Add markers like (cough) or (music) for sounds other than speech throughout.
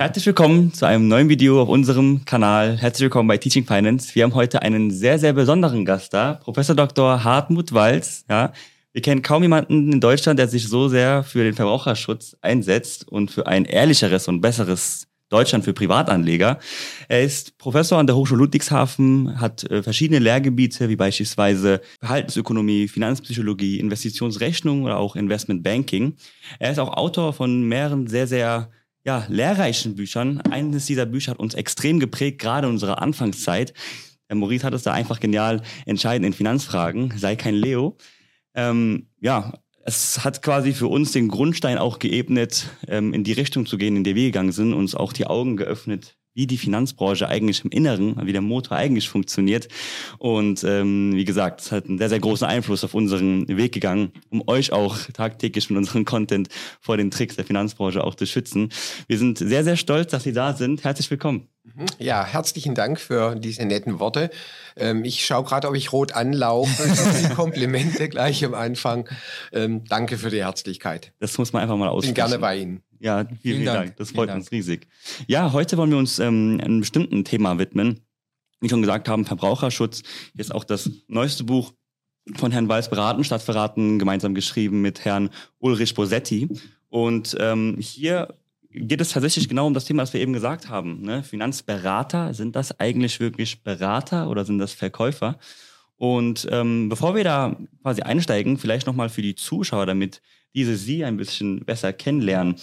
Herzlich willkommen zu einem neuen Video auf unserem Kanal. Herzlich willkommen bei Teaching Finance. Wir haben heute einen sehr, sehr besonderen Gast da, Professor Dr. Hartmut Walz. Ja, wir kennen kaum jemanden in Deutschland, der sich so sehr für den Verbraucherschutz einsetzt und für ein ehrlicheres und besseres Deutschland für Privatanleger. Er ist Professor an der Hochschule Ludwigshafen, hat äh, verschiedene Lehrgebiete wie beispielsweise Verhaltensökonomie, Finanzpsychologie, Investitionsrechnung oder auch Investment Banking. Er ist auch Autor von mehreren sehr, sehr ja, lehrreichen Büchern. Eines dieser Bücher hat uns extrem geprägt, gerade in unserer Anfangszeit. Der Maurice hat es da einfach genial entscheiden in Finanzfragen. Sei kein Leo. Ähm, ja, es hat quasi für uns den Grundstein auch geebnet, ähm, in die Richtung zu gehen, in der wir gegangen sind, uns auch die Augen geöffnet, wie die Finanzbranche eigentlich im Inneren, wie der Motor eigentlich funktioniert. Und ähm, wie gesagt, es hat einen sehr, sehr großen Einfluss auf unseren Weg gegangen, um euch auch tagtäglich mit unserem Content vor den Tricks der Finanzbranche auch zu schützen. Wir sind sehr, sehr stolz, dass Sie da sind. Herzlich willkommen. Mhm. Ja, herzlichen Dank für diese netten Worte. Ähm, ich schaue gerade, ob ich rot anlaufe. die (laughs) Komplimente gleich am Anfang. Ähm, danke für die Herzlichkeit. Das muss man einfach mal aussprechen. Bin gerne bei Ihnen. Ja, vielen, vielen Dank. Dank. Das freut vielen uns Dank. riesig. Ja, heute wollen wir uns ähm, einem bestimmten Thema widmen. Wie schon gesagt haben, Verbraucherschutz. Hier ist auch das neueste Buch von Herrn Weiß beraten, statt verraten, gemeinsam geschrieben mit Herrn Ulrich Bosetti. Und ähm, hier geht es tatsächlich genau um das Thema, was wir eben gesagt haben. Ne? Finanzberater, sind das eigentlich wirklich Berater oder sind das Verkäufer? Und ähm, bevor wir da quasi einsteigen, vielleicht nochmal für die Zuschauer, damit diese Sie ein bisschen besser kennenlernen.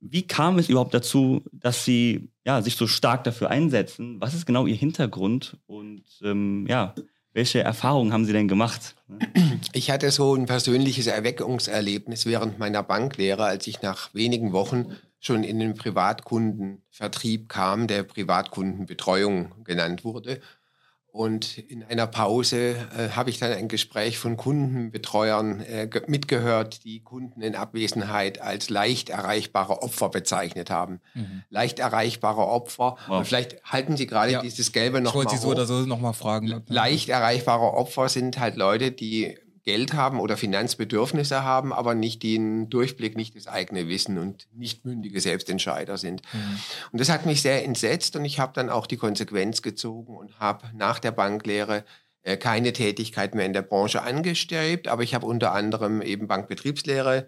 Wie kam es überhaupt dazu, dass Sie ja, sich so stark dafür einsetzen? Was ist genau Ihr Hintergrund? Und ähm, ja, welche Erfahrungen haben Sie denn gemacht? Ich hatte so ein persönliches Erweckungserlebnis während meiner Banklehre, als ich nach wenigen Wochen schon in den Privatkundenvertrieb kam, der Privatkundenbetreuung genannt wurde. Und in einer Pause äh, habe ich dann ein Gespräch von Kundenbetreuern äh, mitgehört, die Kunden in Abwesenheit als leicht erreichbare Opfer bezeichnet haben. Mhm. Leicht erreichbare Opfer. Wow. Und vielleicht halten Sie gerade ja. dieses Gelbe noch ich wollte Sie so oder so noch mal fragen. Leicht erreichbare Opfer sind halt Leute, die Geld haben oder Finanzbedürfnisse haben, aber nicht den Durchblick, nicht das eigene Wissen und nicht mündige Selbstentscheider sind. Mhm. Und das hat mich sehr entsetzt und ich habe dann auch die Konsequenz gezogen und habe nach der Banklehre äh, keine Tätigkeit mehr in der Branche angestrebt, aber ich habe unter anderem eben Bankbetriebslehre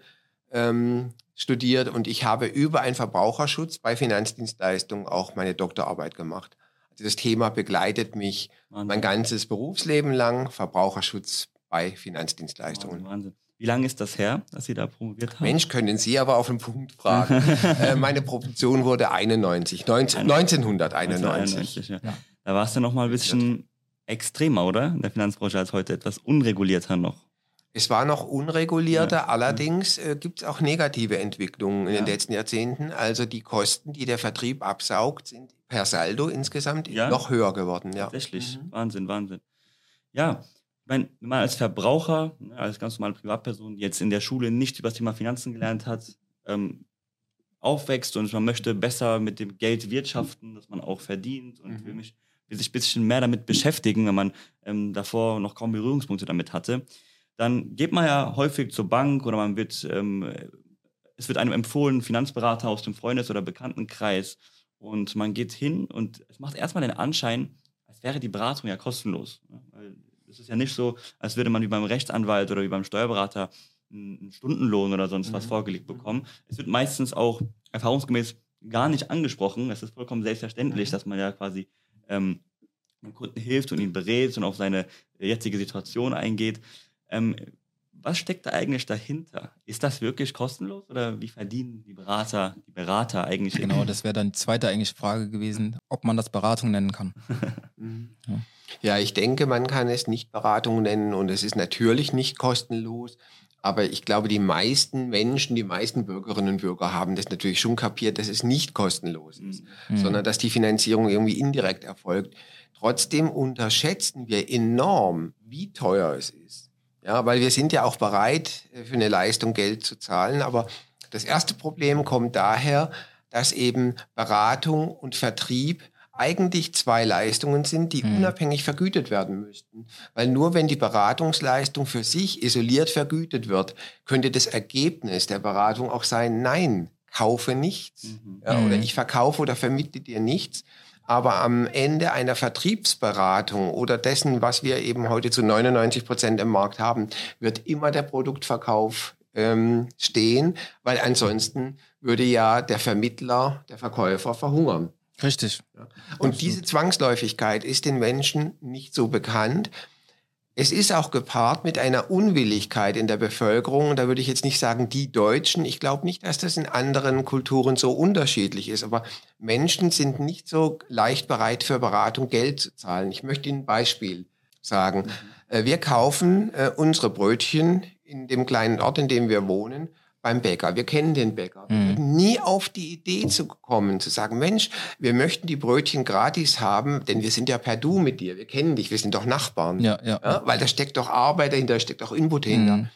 ähm, studiert und ich habe über einen Verbraucherschutz bei Finanzdienstleistungen auch meine Doktorarbeit gemacht. Also das Thema begleitet mich Wahnsinn. mein ganzes Berufsleben lang, Verbraucherschutz bei Finanzdienstleistungen. Wahnsinn. Wie lange ist das her, dass Sie da promoviert haben? Mensch, können Sie aber auf den Punkt fragen. (laughs) äh, meine Promotion wurde 91, 19, 1991. Ja. Da war es ja noch mal ein bisschen extremer, oder? In der Finanzbranche als heute etwas unregulierter noch. Es war noch unregulierter, ja. allerdings äh, gibt es auch negative Entwicklungen in ja. den letzten Jahrzehnten. Also die Kosten, die der Vertrieb absaugt, sind per Saldo insgesamt ja. noch höher geworden. Ja. Tatsächlich, mhm. Wahnsinn, Wahnsinn. Ja, wenn man als Verbraucher, ne, als ganz normale Privatperson, die jetzt in der Schule nicht über das Thema Finanzen gelernt hat, ähm, aufwächst und man möchte besser mit dem Geld wirtschaften, das man auch verdient und mhm. will, mich, will sich ein bisschen mehr damit beschäftigen, wenn man ähm, davor noch kaum Berührungspunkte damit hatte, dann geht man ja häufig zur Bank oder man wird, ähm, es wird einem empfohlen, Finanzberater aus dem Freundes- oder Bekanntenkreis und man geht hin und es macht erstmal den Anschein, als wäre die Beratung ja kostenlos. Ne? Weil es ist ja nicht so, als würde man wie beim Rechtsanwalt oder wie beim Steuerberater einen Stundenlohn oder sonst was mhm. vorgelegt bekommen. Es wird meistens auch erfahrungsgemäß gar nicht angesprochen. Es ist vollkommen selbstverständlich, mhm. dass man ja quasi ähm, dem Kunden hilft und ihn berät und auf seine jetzige Situation eingeht. Ähm, was steckt da eigentlich dahinter? Ist das wirklich kostenlos oder wie verdienen die Berater, die Berater eigentlich? Genau, das wäre dann die zweite eigentliche Frage gewesen, ob man das Beratung nennen kann. Ja. (laughs) Ja, ich denke, man kann es nicht Beratung nennen und es ist natürlich nicht kostenlos. Aber ich glaube, die meisten Menschen, die meisten Bürgerinnen und Bürger haben das natürlich schon kapiert, dass es nicht kostenlos ist, mhm. sondern dass die Finanzierung irgendwie indirekt erfolgt. Trotzdem unterschätzen wir enorm, wie teuer es ist. Ja, weil wir sind ja auch bereit, für eine Leistung Geld zu zahlen. Aber das erste Problem kommt daher, dass eben Beratung und Vertrieb eigentlich zwei Leistungen sind, die mhm. unabhängig vergütet werden müssten. Weil nur wenn die Beratungsleistung für sich isoliert vergütet wird, könnte das Ergebnis der Beratung auch sein, nein, kaufe nichts mhm. ja, oder mhm. ich verkaufe oder vermittle dir nichts. Aber am Ende einer Vertriebsberatung oder dessen, was wir eben heute zu 99 Prozent im Markt haben, wird immer der Produktverkauf ähm, stehen, weil ansonsten würde ja der Vermittler, der Verkäufer verhungern. Richtig. Ja. Und diese Zwangsläufigkeit ist den Menschen nicht so bekannt. Es ist auch gepaart mit einer Unwilligkeit in der Bevölkerung. Da würde ich jetzt nicht sagen, die Deutschen. Ich glaube nicht, dass das in anderen Kulturen so unterschiedlich ist. Aber Menschen sind nicht so leicht bereit, für Beratung Geld zu zahlen. Ich möchte Ihnen ein Beispiel sagen. Mhm. Wir kaufen äh, unsere Brötchen in dem kleinen Ort, in dem wir wohnen, beim Bäcker. Wir kennen den Bäcker. Mhm. Nie auf die Idee zu kommen, zu sagen, Mensch, wir möchten die Brötchen gratis haben, denn wir sind ja per Du mit dir. Wir kennen dich, wir sind doch Nachbarn. Ja, ja. ja weil da steckt doch Arbeit dahinter, da steckt auch Input dahinter. Mhm.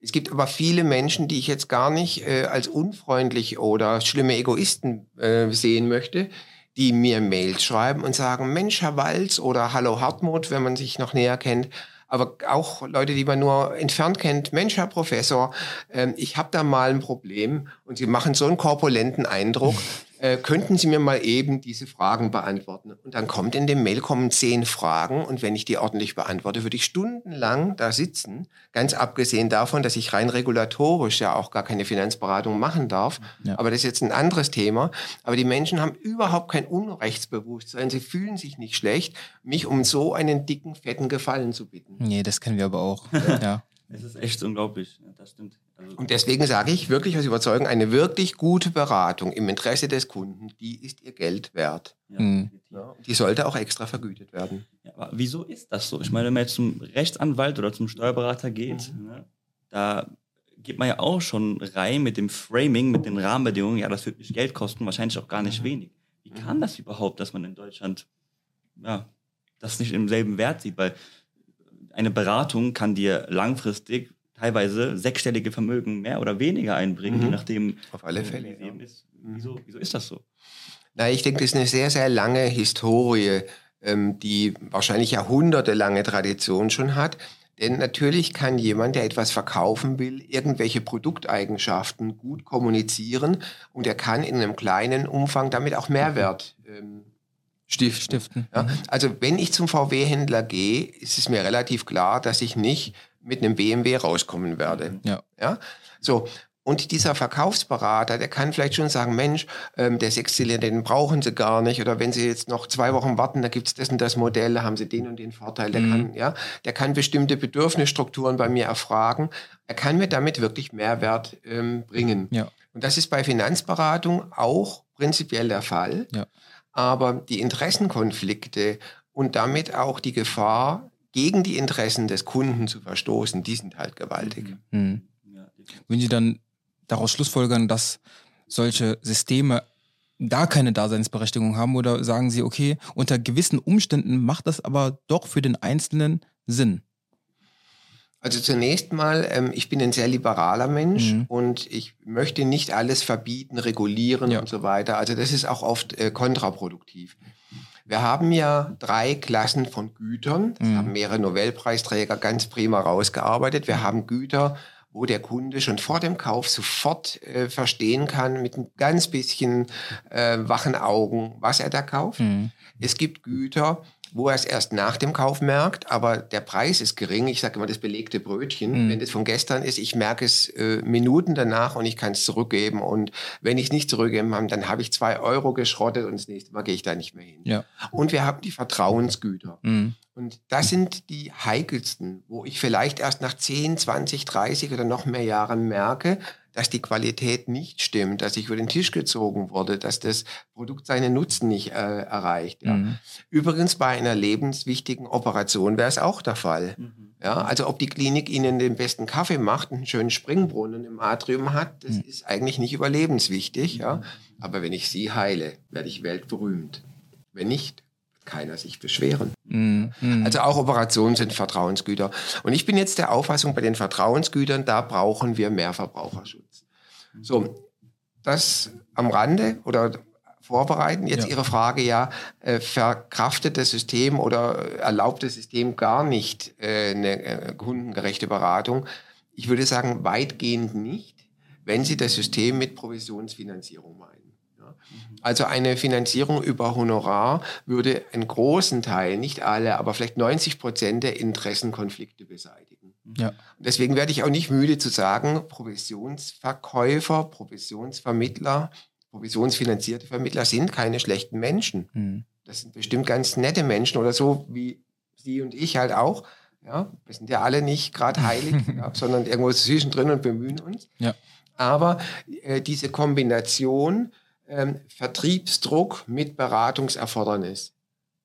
Es gibt aber viele Menschen, die ich jetzt gar nicht äh, als unfreundlich oder schlimme Egoisten äh, sehen möchte, die mir Mails schreiben und sagen, Mensch, Herr Walz oder Hallo Hartmut, wenn man sich noch näher kennt, aber auch Leute, die man nur entfernt kennt. Mensch, Herr Professor, äh, ich habe da mal ein Problem und Sie machen so einen korpulenten Eindruck. Äh, könnten Sie mir mal eben diese Fragen beantworten? Und dann kommt in dem Mail kommen zehn Fragen und wenn ich die ordentlich beantworte, würde ich stundenlang da sitzen. Ganz abgesehen davon, dass ich rein regulatorisch ja auch gar keine Finanzberatung machen darf. Ja. Aber das ist jetzt ein anderes Thema. Aber die Menschen haben überhaupt kein Unrechtsbewusstsein. Sie fühlen sich nicht schlecht, mich um so einen dicken, fetten Gefallen zu bitten. Nee, das kennen wir aber auch. ja. Es ist echt unglaublich. Das stimmt. Und deswegen sage ich wirklich aus Überzeugung, eine wirklich gute Beratung im Interesse des Kunden, die ist ihr Geld wert. Ja, mhm. die sollte auch extra vergütet werden. Ja, aber wieso ist das so? Ich meine, wenn man jetzt zum Rechtsanwalt oder zum Steuerberater geht, mhm. ne, da geht man ja auch schon rein mit dem Framing, mit den Rahmenbedingungen, ja, das wird mich Geld kosten, wahrscheinlich auch gar nicht mhm. wenig. Wie kann mhm. das überhaupt, dass man in Deutschland ja, das nicht im selben Wert sieht? Weil eine Beratung kann dir langfristig teilweise sechsstellige Vermögen mehr oder weniger einbringen, mhm. je nachdem, auf alle Fälle wie ja. ist. Wieso, wieso ist das so? Na, ich denke, das ist eine sehr, sehr lange Historie, ähm, die wahrscheinlich jahrhundertelange Tradition schon hat. Denn natürlich kann jemand, der etwas verkaufen will, irgendwelche Produkteigenschaften gut kommunizieren und er kann in einem kleinen Umfang damit auch Mehrwert ähm, stiften. stiften. Ja, also wenn ich zum VW-Händler gehe, ist es mir relativ klar, dass ich nicht mit einem BMW rauskommen werde. Ja. ja? So. Und dieser Verkaufsberater, der kann vielleicht schon sagen, Mensch, ähm, der Sechszylinder, den brauchen Sie gar nicht. Oder wenn Sie jetzt noch zwei Wochen warten, da gibt's das und das Modell, da haben Sie den und den Vorteil. Der, mhm. kann, ja, der kann bestimmte Bedürfnisstrukturen bei mir erfragen. Er kann mir damit wirklich Mehrwert ähm, bringen. Ja. Und das ist bei Finanzberatung auch prinzipiell der Fall. Ja. Aber die Interessenkonflikte und damit auch die Gefahr, gegen die Interessen des Kunden zu verstoßen, die sind halt gewaltig. Mhm. Wenn Sie dann daraus schlussfolgern, dass solche Systeme gar keine Daseinsberechtigung haben oder sagen Sie, okay, unter gewissen Umständen macht das aber doch für den Einzelnen Sinn? Also zunächst mal, ähm, ich bin ein sehr liberaler Mensch mhm. und ich möchte nicht alles verbieten, regulieren ja. und so weiter. Also das ist auch oft äh, kontraproduktiv. Wir haben ja drei Klassen von Gütern. Das mhm. haben mehrere Nobelpreisträger ganz prima rausgearbeitet. Wir haben Güter, wo der Kunde schon vor dem Kauf sofort äh, verstehen kann, mit ein ganz bisschen äh, wachen Augen, was er da kauft. Mhm. Es gibt Güter, wo er es erst nach dem Kauf merkt, aber der Preis ist gering. Ich sage immer das belegte Brötchen, mhm. wenn das von gestern ist, ich merke es äh, Minuten danach und ich kann es zurückgeben. Und wenn ich es nicht zurückgeben habe, dann habe ich zwei Euro geschrottet und das nächste Mal gehe ich da nicht mehr hin. Ja. Und wir haben die Vertrauensgüter. Mhm. Und das sind die heikelsten, wo ich vielleicht erst nach 10, 20, 30 oder noch mehr Jahren merke, dass die Qualität nicht stimmt, dass ich über den Tisch gezogen wurde, dass das Produkt seinen Nutzen nicht äh, erreicht. Ja. Mhm. Übrigens bei einer lebenswichtigen Operation wäre es auch der Fall. Mhm. Ja, also ob die Klinik Ihnen den besten Kaffee macht, einen schönen Springbrunnen im Atrium hat, das mhm. ist eigentlich nicht überlebenswichtig. Ja. Mhm. Aber wenn ich Sie heile, werde ich weltberühmt. Wenn nicht, keiner sich beschweren. Mhm. Also auch Operationen sind Vertrauensgüter. Und ich bin jetzt der Auffassung, bei den Vertrauensgütern, da brauchen wir mehr Verbraucherschutz. So, das am Rande oder vorbereiten. Jetzt ja. Ihre Frage ja, äh, verkraftet das System oder erlaubt das System gar nicht äh, eine äh, kundengerechte Beratung? Ich würde sagen, weitgehend nicht. wenn Sie das System mit Provisionsfinanzierung meinen. Ja. Also eine Finanzierung über Honorar würde einen großen Teil, nicht alle, aber vielleicht 90 Prozent der Interessenkonflikte beseitigen. Ja. Deswegen werde ich auch nicht müde zu sagen, Provisionsverkäufer, Provisionsvermittler, provisionsfinanzierte Vermittler sind keine schlechten Menschen. Mhm. Das sind bestimmt ganz nette Menschen oder so wie Sie und ich halt auch. Ja, wir sind ja alle nicht gerade heilig, (laughs) ja, sondern irgendwo zwischendrin und bemühen uns. Ja. Aber äh, diese Kombination ähm, Vertriebsdruck mit Beratungserfordernis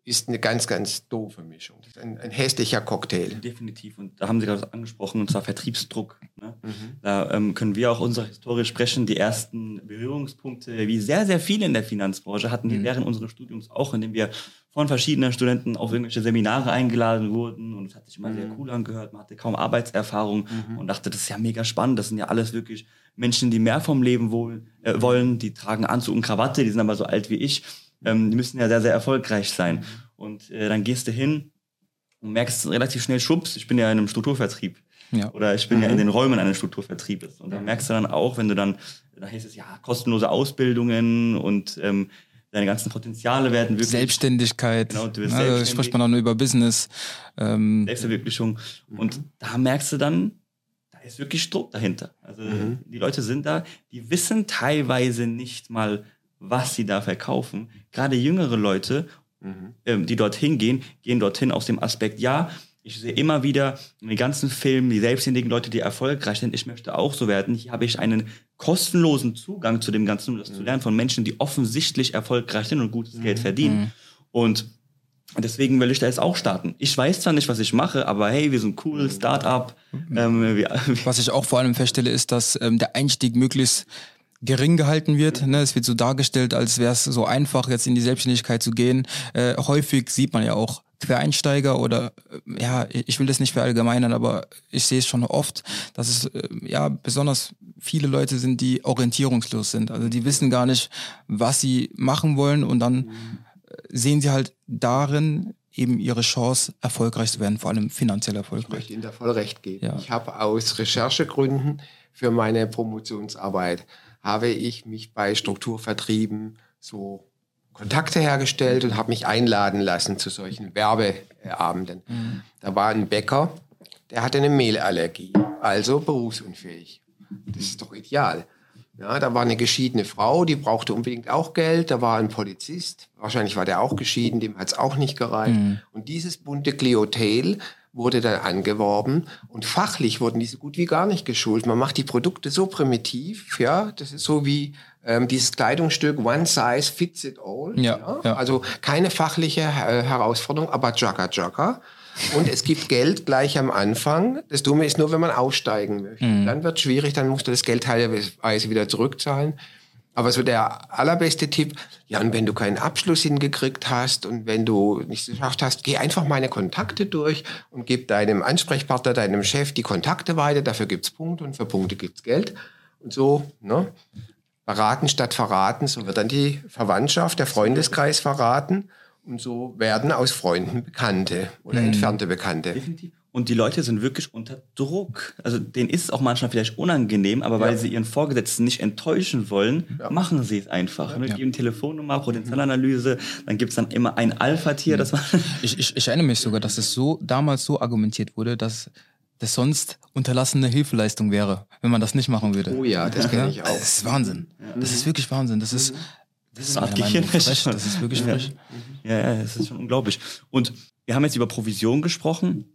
ist eine ganz, ganz doofe Mischung. Das ist ein, ein hässlicher Cocktail. Definitiv. Und da haben Sie gerade angesprochen, und zwar Vertriebsdruck. Ne? Mhm. Da ähm, können wir auch unsere Historie sprechen. Die ersten Berührungspunkte, wie sehr, sehr viele in der Finanzbranche hatten die mhm. während unseres Studiums auch, indem wir von verschiedenen Studenten auf irgendwelche Seminare eingeladen wurden. Und es hat sich immer mhm. sehr cool angehört. Man hatte kaum Arbeitserfahrung mhm. und dachte, das ist ja mega spannend. Das sind ja alles wirklich Menschen, die mehr vom Leben wohl, äh, wollen. Die tragen Anzug und Krawatte, die sind aber so alt wie ich ähm, die müssen ja sehr, sehr erfolgreich sein. Und äh, dann gehst du hin und merkst relativ schnell, schwupps, ich bin ja in einem Strukturvertrieb. Ja. Oder ich bin mhm. ja in mhm. den Räumen eines Strukturvertriebes. Und dann merkst du dann auch, wenn du dann, da heißt es ja, kostenlose Ausbildungen und ähm, deine ganzen Potenziale werden wirklich. Selbstständigkeit. Genau, du wirst also spricht man dann über Business. Ähm, Selbstverwirklichung. Mhm. Und da merkst du dann, da ist wirklich Druck dahinter. Also mhm. die Leute sind da, die wissen teilweise nicht mal, was sie da verkaufen. Gerade jüngere Leute, mhm. ähm, die dorthin gehen, gehen dorthin aus dem Aspekt, ja, ich sehe immer wieder in den ganzen Filmen die selbstständigen Leute, die erfolgreich sind. Ich möchte auch so werden. Hier habe ich einen kostenlosen Zugang zu dem Ganzen, um das mhm. zu lernen von Menschen, die offensichtlich erfolgreich sind und gutes mhm. Geld verdienen. Mhm. Und deswegen will ich da jetzt auch starten. Ich weiß zwar nicht, was ich mache, aber hey, wir sind cool, Start-up. Ähm, was ich auch vor allem feststelle, ist, dass ähm, der Einstieg möglichst gering gehalten wird. Ne? Es wird so dargestellt, als wäre es so einfach, jetzt in die Selbstständigkeit zu gehen. Äh, häufig sieht man ja auch Quereinsteiger oder äh, ja, ich will das nicht verallgemeinern, aber ich sehe es schon oft, dass es äh, ja besonders viele Leute sind, die orientierungslos sind. Also die wissen gar nicht, was sie machen wollen und dann sehen sie halt darin eben ihre Chance, erfolgreich zu werden, vor allem finanziell erfolgreich. Ich möchte Ihnen da voll recht geben. Ja. Ich habe aus Recherchegründen für meine Promotionsarbeit habe ich mich bei Strukturvertrieben so Kontakte hergestellt und habe mich einladen lassen zu solchen Werbeabenden. Mhm. Da war ein Bäcker, der hatte eine Mehlallergie, also berufsunfähig. Das ist doch ideal. Ja, da war eine geschiedene Frau, die brauchte unbedingt auch Geld. Da war ein Polizist, wahrscheinlich war der auch geschieden, dem hat es auch nicht gereicht. Mhm. Und dieses bunte Klientel wurde dann angeworben und fachlich wurden die so gut wie gar nicht geschult. Man macht die Produkte so primitiv, ja, das ist so wie ähm, dieses Kleidungsstück One Size Fits It All. Ja, ja. ja. Also keine fachliche äh, Herausforderung, aber Jugger Jugger. Und es gibt Geld gleich am Anfang. Das Dumme ist nur, wenn man aussteigen möchte. Mhm. Dann wird es schwierig, dann musst du das Geld teilweise wieder zurückzahlen. Aber so der allerbeste Tipp, ja, und wenn du keinen Abschluss hingekriegt hast und wenn du nicht geschafft hast, geh einfach meine Kontakte durch und gib deinem Ansprechpartner, deinem Chef die Kontakte weiter. Dafür gibt's Punkte und für Punkte gibt's Geld. Und so, ne? Beraten statt verraten, so wird dann die Verwandtschaft, der Freundeskreis verraten. Und so werden aus Freunden Bekannte oder mhm. entfernte Bekannte. Definitiv. Und die Leute sind wirklich unter Druck. Also denen ist es auch manchmal vielleicht unangenehm, aber weil sie ihren Vorgesetzten nicht enttäuschen wollen, ja. machen sie es einfach. Ja. Geben Telefonnummer, Potenzialanalyse, dann gibt's dann immer ein Alpha-Tier. Mhm. (laughs) Ich, ich, ich erinnere mich sogar, dass es so damals so argumentiert wurde, dass das sonst unterlassene Hilfeleistung wäre, wenn man das nicht machen würde. Oh ja, das kenne ich auch. Das ist Wahnsinn. Das ist wirklich Wahnsinn. Das ist, das ist, frech. Das ist wirklich frech. Ja, ja, das ist schon unglaublich. Und wir haben jetzt über Provision gesprochen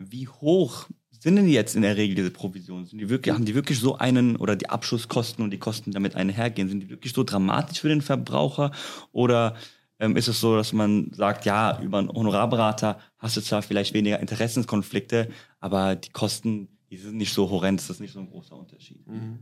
wie hoch sind denn jetzt in der Regel diese Provisionen? Sind die wirklich, haben die wirklich so einen, oder die Abschlusskosten und die Kosten, die damit einhergehen, sind die wirklich so dramatisch für den Verbraucher? Oder ähm, ist es so, dass man sagt, ja, über einen Honorarberater hast du zwar vielleicht weniger Interessenskonflikte, aber die Kosten, die sind nicht so horrend, das ist nicht so ein großer Unterschied. Mhm.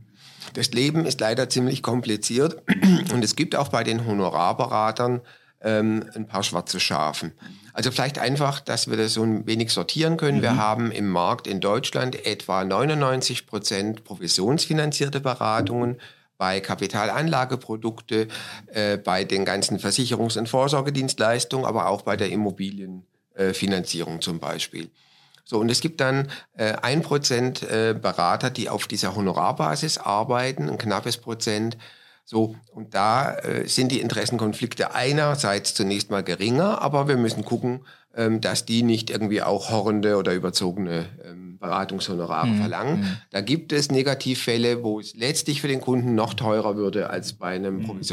Das Leben ist leider ziemlich kompliziert (clears throat) und es gibt auch bei den Honorarberatern ähm, ein paar schwarze Schafen. Also vielleicht einfach, dass wir das so ein wenig sortieren können. Mhm. Wir haben im Markt in Deutschland etwa 99 Prozent provisionsfinanzierte Beratungen bei Kapitalanlageprodukte, äh, bei den ganzen Versicherungs- und Vorsorgedienstleistungen, aber auch bei der Immobilienfinanzierung äh, zum Beispiel. So, und es gibt dann äh, ein Prozent äh, Berater, die auf dieser Honorarbasis arbeiten, ein knappes Prozent. So, und da äh, sind die Interessenkonflikte einerseits zunächst mal geringer, aber wir müssen gucken, ähm, dass die nicht irgendwie auch horrende oder überzogene ähm, Beratungshonorare mhm. verlangen. Mhm. Da gibt es Negativfälle, wo es letztlich für den Kunden noch teurer würde als bei einem mhm.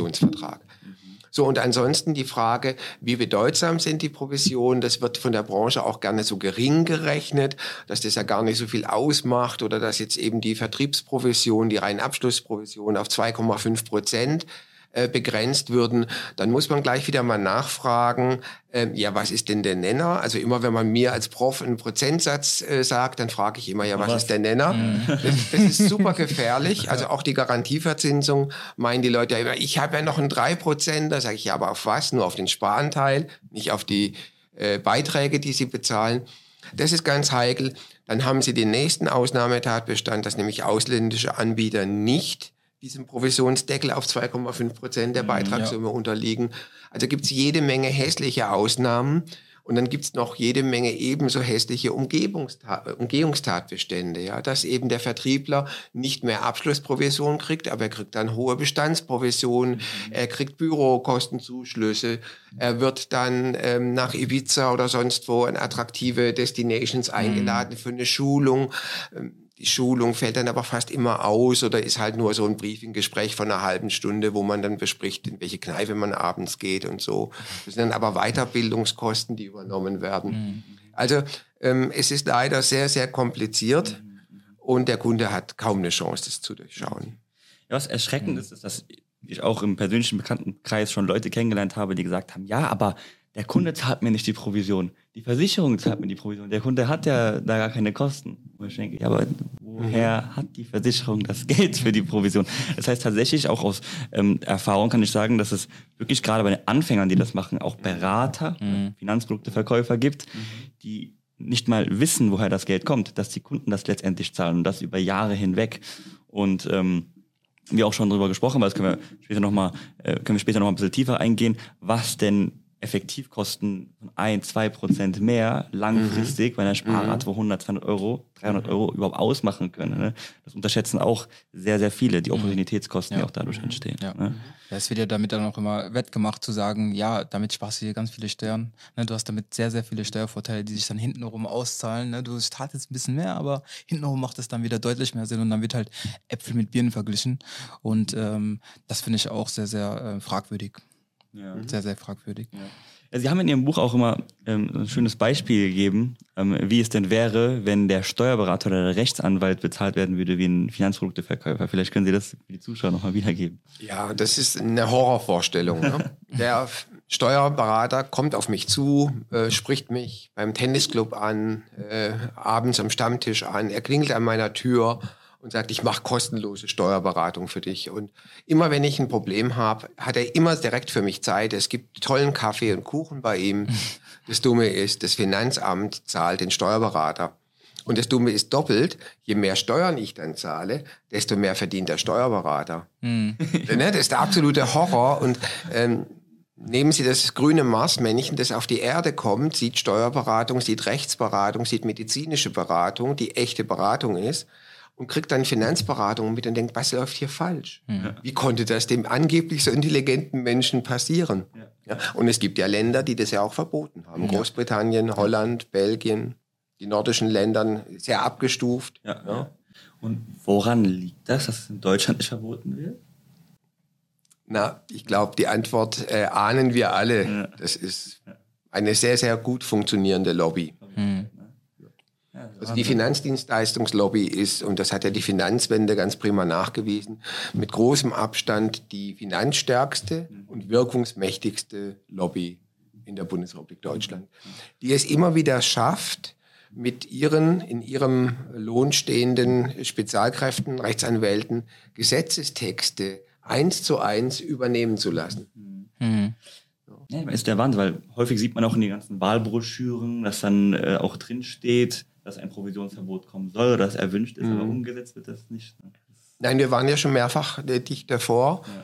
So, und ansonsten die Frage, wie bedeutsam sind die Provisionen? Das wird von der Branche auch gerne so gering gerechnet, dass das ja gar nicht so viel ausmacht oder dass jetzt eben die Vertriebsprovision, die reinen Abschlussprovision auf 2,5 Prozent äh, begrenzt würden, dann muss man gleich wieder mal nachfragen, äh, ja, was ist denn der Nenner? Also immer, wenn man mir als Prof einen Prozentsatz äh, sagt, dann frage ich immer, ja, was, was? ist der Nenner? Mhm. Das, das, ist (laughs) super gefährlich. Also auch die Garantieverzinsung meinen die Leute ja immer, ich habe ja noch einen 3%, da sage ich ja, aber auf was? Nur auf den Sparanteil, nicht auf die äh, Beiträge, die sie bezahlen. Das ist ganz heikel. Dann haben sie den nächsten Ausnahmetatbestand, dass nämlich ausländische Anbieter nicht diesem Provisionsdeckel auf 2,5 Prozent der mhm, Beitragssumme ja. unterliegen. Also gibt es jede Menge hässliche Ausnahmen. Und dann gibt es noch jede Menge ebenso hässliche Umgebungstat, Umgehungstatbestände, ja, dass eben der Vertriebler nicht mehr Abschlussprovision kriegt, aber er kriegt dann hohe Bestandsprovision, mhm. er kriegt Bürokostenzuschlüsse, er wird dann ähm, nach Ibiza oder sonst wo in attraktive Destinations mhm. eingeladen für eine Schulung. Ähm, die Schulung fällt dann aber fast immer aus oder ist halt nur so ein Briefinggespräch von einer halben Stunde, wo man dann bespricht, in welche Kneipe man abends geht und so. Das sind dann aber Weiterbildungskosten, die übernommen werden. Mhm. Also ähm, es ist leider sehr, sehr kompliziert und der Kunde hat kaum eine Chance, das zu durchschauen. Ja, was erschreckend ist, ist, dass ich auch im persönlichen Bekanntenkreis schon Leute kennengelernt habe, die gesagt haben, ja, aber der Kunde zahlt mir nicht die Provision. Die Versicherung zahlt mir die Provision. Der Kunde hat ja da gar keine Kosten. Wo ich denke, ja, aber woher hat die Versicherung das Geld für die Provision? Das heißt tatsächlich auch aus ähm, Erfahrung kann ich sagen, dass es wirklich gerade bei den Anfängern, die das machen, auch Berater, mhm. Finanzprodukteverkäufer gibt, die nicht mal wissen, woher das Geld kommt, dass die Kunden das letztendlich zahlen und das über Jahre hinweg. Und ähm, wir auch schon drüber gesprochen, aber das können wir später nochmal, äh, können wir später noch mal ein bisschen tiefer eingehen, was denn Effektivkosten von ein, zwei Prozent mehr langfristig mhm. bei einer Sparrate, wo 100, 200 Euro, 300 Euro überhaupt ausmachen können. Ne? Das unterschätzen auch sehr, sehr viele, die mhm. Opportunitätskosten, ja. die auch dadurch entstehen. Ja. Ne? ja, es wird ja damit dann auch immer wettgemacht zu sagen, ja, damit sparst du dir ganz viele Steuern. Ne? Du hast damit sehr, sehr viele Steuervorteile, die sich dann hintenrum auszahlen. Ne? Du startest ein bisschen mehr, aber hintenrum macht es dann wieder deutlich mehr Sinn und dann wird halt Äpfel mit Birnen verglichen. Und ähm, das finde ich auch sehr, sehr äh, fragwürdig. Ja. Sehr, sehr fragwürdig. Ja. Sie haben in Ihrem Buch auch immer ähm, ein schönes Beispiel gegeben, ähm, wie es denn wäre, wenn der Steuerberater oder der Rechtsanwalt bezahlt werden würde wie ein Finanzprodukteverkäufer. Vielleicht können Sie das für die Zuschauer nochmal wiedergeben. Ja, das ist eine Horrorvorstellung. Ne? (laughs) der Steuerberater kommt auf mich zu, äh, spricht mich beim Tennisclub an, äh, abends am Stammtisch an, er klingelt an meiner Tür und sagt, ich mache kostenlose Steuerberatung für dich. Und immer wenn ich ein Problem habe, hat er immer direkt für mich Zeit. Es gibt tollen Kaffee und Kuchen bei ihm. (laughs) Das Dumme ist, das Finanzamt zahlt den Steuerberater. Und das Dumme ist doppelt, je mehr Steuern ich dann zahle, desto mehr verdient der Steuerberater. Mhm. (laughs) das ist der absolute Horror. Und ähm, Nehmen Sie das grüne Marsmännchen, das auf die Erde kommt, sieht Steuerberatung, sieht Rechtsberatung, sieht medizinische Beratung, die echte Beratung ist und kriegt dann Finanzberatung mit und denkt, was läuft hier falsch? Ja. Wie konnte das dem angeblich so intelligenten Menschen passieren? Ja. ja. Und es gibt ja Länder, die das ja auch verboten haben. Großbritannien, Holland, Belgien, die nordischen Länder sehr abgestuft. Ja. Und woran liegt das, dass es in Deutschland nicht verboten wird? Na, ich glaube, die Antwort äh, ahnen wir alle. Das ist eine sehr, sehr gut funktionierende Lobby. Mhm. Also die Finanzdienstleistungslobby ist, und das hat ja die Finanzwende ganz prima nachgewiesen, mit großem Abstand die finanzstärkste und wirkungsmächtigste Lobby in der Bundesrepublik Deutschland, die es immer wieder schafft, mit ihren in ihrem Lohn stehenden Spezialkräften, Rechtsanwälten Gesetzestexte eins zu eins übernehmen zu lassen. Mhm. Ja, ist der Wahnsinn, weil häufig sieht man auch in den ganzen Wahlbroschüren, dass dann äh, auch drin steht, dass ein Provisionsverbot kommen soll oder dass erwünscht ist, mhm. aber umgesetzt wird das nicht. Ne? Nein, wir waren ja schon mehrfach dicht davor. Ja, ja.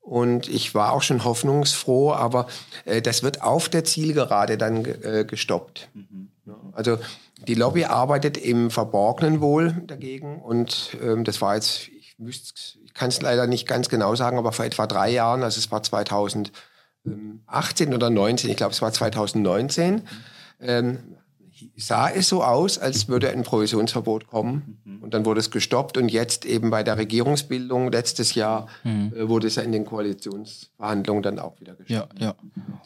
Und ich war auch schon hoffnungsfroh, aber äh, das wird auf der Zielgerade dann äh, gestoppt. Mhm. Also Die Lobby arbeitet im Verborgenen wohl dagegen und ähm, das war jetzt, ich, ich kann es leider nicht ganz genau sagen, aber vor etwa drei Jahren, also es war 2018 oder 19, ich glaube es war 2019, ähm, sah es so aus, als würde ein Provisionsverbot kommen. Mhm. Und dann wurde es gestoppt. Und jetzt eben bei der Regierungsbildung letztes Jahr mhm. äh, wurde es ja in den Koalitionsverhandlungen dann auch wieder gestoppt. Ja, ja.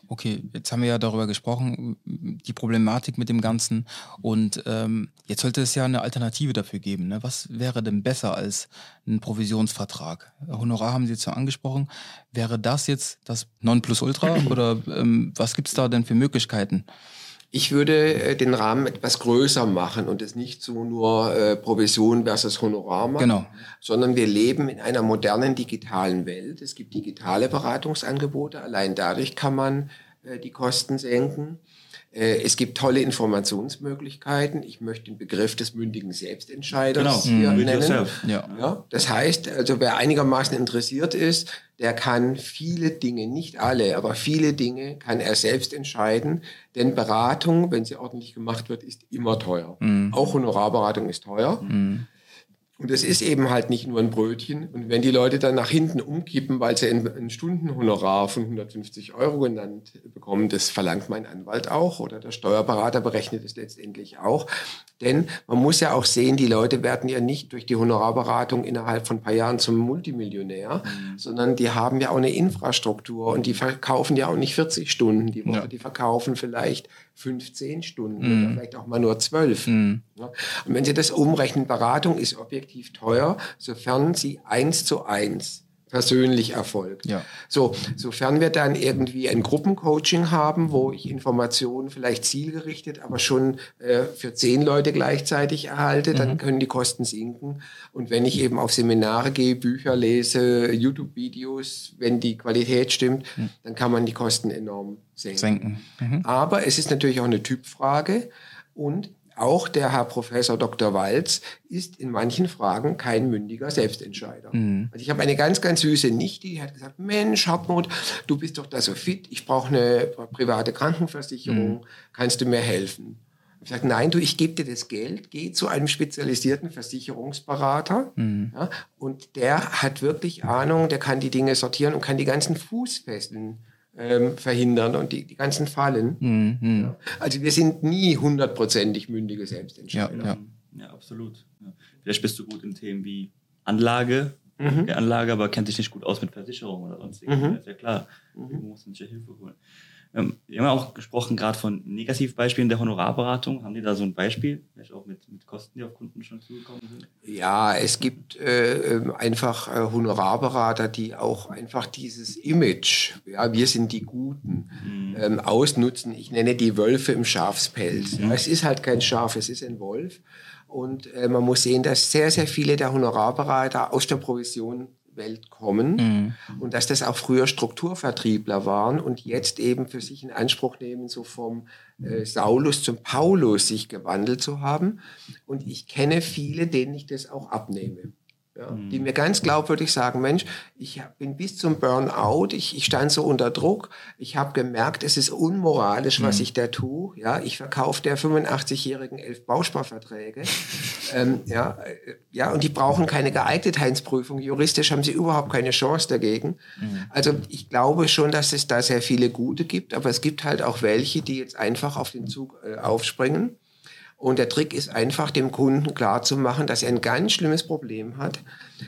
Okay, jetzt haben wir ja darüber gesprochen, die Problematik mit dem Ganzen. Und ähm, jetzt sollte es ja eine Alternative dafür geben. Ne? Was wäre denn besser als ein Provisionsvertrag? Honorar haben Sie jetzt ja angesprochen. Wäre das jetzt das Nonplusultra oder ähm, was gibt es da denn für Möglichkeiten? Ich würde äh, den Rahmen etwas größer machen und es nicht so nur äh, Provision versus Honorar machen, genau. sondern wir leben in einer modernen digitalen Welt. Es gibt digitale Beratungsangebote. Allein dadurch kann man äh, die Kosten senken. Äh, es gibt tolle Informationsmöglichkeiten. Ich möchte den Begriff des mündigen Selbstentscheiders genau. hier mm, nennen. Ja. ja. das heißt, also wer einigermaßen interessiert ist, der kann viele Dinge, nicht alle, aber viele Dinge kann er selbst entscheiden. Denn Beratung, wenn sie ordentlich gemacht wird, ist immer teuer. Mm. Auch Honorarberatung ist teuer. Mm. Und es ist eben halt nicht nur ein Brötchen. Und wenn die Leute dann nach hinten umkippen, weil sie ein, Stundenhonorar von 150 Euro genannt bekommen, das verlangt mein Anwalt auch oder der Steuerberater berechnet es letztendlich auch. Denn man muss ja auch sehen, die Leute werden ja nicht durch die Honorarberatung innerhalb von ein paar Jahren zum Multimillionär, mhm. sondern die haben ja auch eine Infrastruktur und die verkaufen ja auch nicht 40 Stunden die Woche, ja. die verkaufen vielleicht 15 Stunden mhm. oder vielleicht auch mal nur 12. Mhm. Ja. Und wenn Sie das umrechnen, Beratung ist objektiv teuer, sofern Sie eins zu eins persönlich erfolgt. Ja. So, sofern wir dann irgendwie ein Gruppencoaching haben, wo ich Informationen vielleicht zielgerichtet, aber schon äh, für zehn Leute gleichzeitig erhalte, mhm. dann können die Kosten sinken. Und wenn ich eben auf Seminare gehe, Bücher lese, YouTube-Videos, wenn die Qualität stimmt, mhm. dann kann man die Kosten enorm senken. senken. Mhm. Aber es ist natürlich auch eine Typfrage und auch der Herr Professor Dr. Walz ist in manchen Fragen kein mündiger Selbstentscheider. Mhm. Also ich habe eine ganz, ganz süße Nichte, die hat gesagt, Mensch, Hartmut, du bist doch da so fit, ich brauche eine private Krankenversicherung, mhm. kannst du mir helfen? Ich sage, nein, du, ich gebe dir das Geld, geh zu einem spezialisierten Versicherungsberater mhm. ja, und der hat wirklich Ahnung, der kann die Dinge sortieren und kann die ganzen Fußfesseln ähm, verhindern und die, die ganzen Fallen. Mhm. Ja. Also wir sind nie hundertprozentig mündige Selbstentscheider. Ja, ja. ja absolut. Ja. Vielleicht bist du gut in Themen wie Anlage, mhm. Anlage, aber kennt dich nicht gut aus mit Versicherung oder sonstiges. Mhm. ist ja klar. Mhm. Du musst sich ja Hilfe holen. Ähm, wir haben ja auch gesprochen gerade von Negativbeispielen der Honorarberatung. Haben die da so ein Beispiel, vielleicht auch mit, mit Kosten, die auf Kunden schon zugekommen sind? Ja, es gibt äh, ähm, einfach äh, Honorarberater, die auch einfach dieses Image, ja, wir sind die Guten, mhm. ähm, ausnutzen. Ich nenne die Wölfe im Schafspelz. Mhm. Es ist halt kein Schaf, es ist ein Wolf. Und äh, man muss sehen, dass sehr, sehr viele der Honorarberater aus der Provision Welt kommen mhm. und dass das auch früher Strukturvertriebler waren und jetzt eben für sich in Anspruch nehmen, so vom äh, Saulus zum Paulus sich gewandelt zu haben. Und ich kenne viele, denen ich das auch abnehme ja, mhm. die mir ganz glaubwürdig sagen, Mensch, ich bin bis zum Burnout, ich, ich stand so unter Druck, ich habe gemerkt, es ist unmoralisch, mhm. was ich da tue. Ja, ich verkaufe der 85-Jährigen elf Bausparverträge. (laughs) ähm, ja, äh, ja, und die brauchen keine Geeignetheitsprüfung. Juristisch haben sie überhaupt keine Chance dagegen. Mhm. Also ich glaube schon, dass es da sehr viele Gute gibt, aber es gibt halt auch welche, die jetzt einfach auf den Zug äh, aufspringen und der Trick ist einfach, dem Kunden klarzumachen, dass er ein ganz schlimmes Problem hat,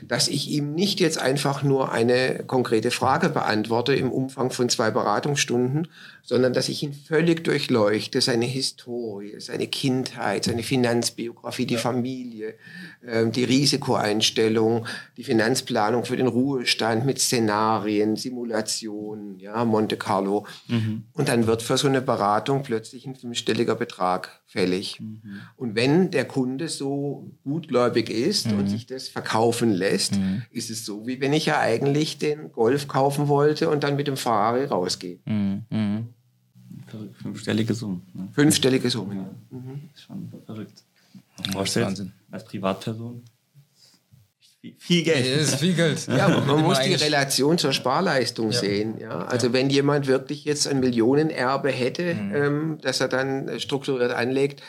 dass ich ihm nicht jetzt einfach nur eine konkrete Frage beantworte im Umfang von zwei Beratungsstunden, sondern dass ich ihn völlig durchleuchte, seine Historie, seine Kindheit, seine Finanzbiografie, die Familie, die Risikoeinstellung, die Finanzplanung für den Ruhestand mit Szenarien, Simulationen, ja, Monte Carlo. Mhm. Und dann wird für so eine Beratung plötzlich ein fünfstelliger Betrag fällig. Mhm. Und wenn der Kunde so gutgläubig ist mhm. und sich das verkaufen lässt, mhm. ist es so, wie wenn ich ja eigentlich den Golf kaufen wollte und dann mit dem Ferrari rausgehe. Mhm. mhm. Fünfstellige Summe. Ne? Fünfstellige Summe, ja. Mhm. Das ist schon verrückt. Wahnsinn. Als Privatperson viel Geld. Ja, ist viel Geld. Ja, man muss die Relation zur Sparleistung ja. sehen. Ja? Also ja. wenn jemand wirklich jetzt ein Millionenerbe hätte, mhm. ähm, dass er dann strukturiert anlegt,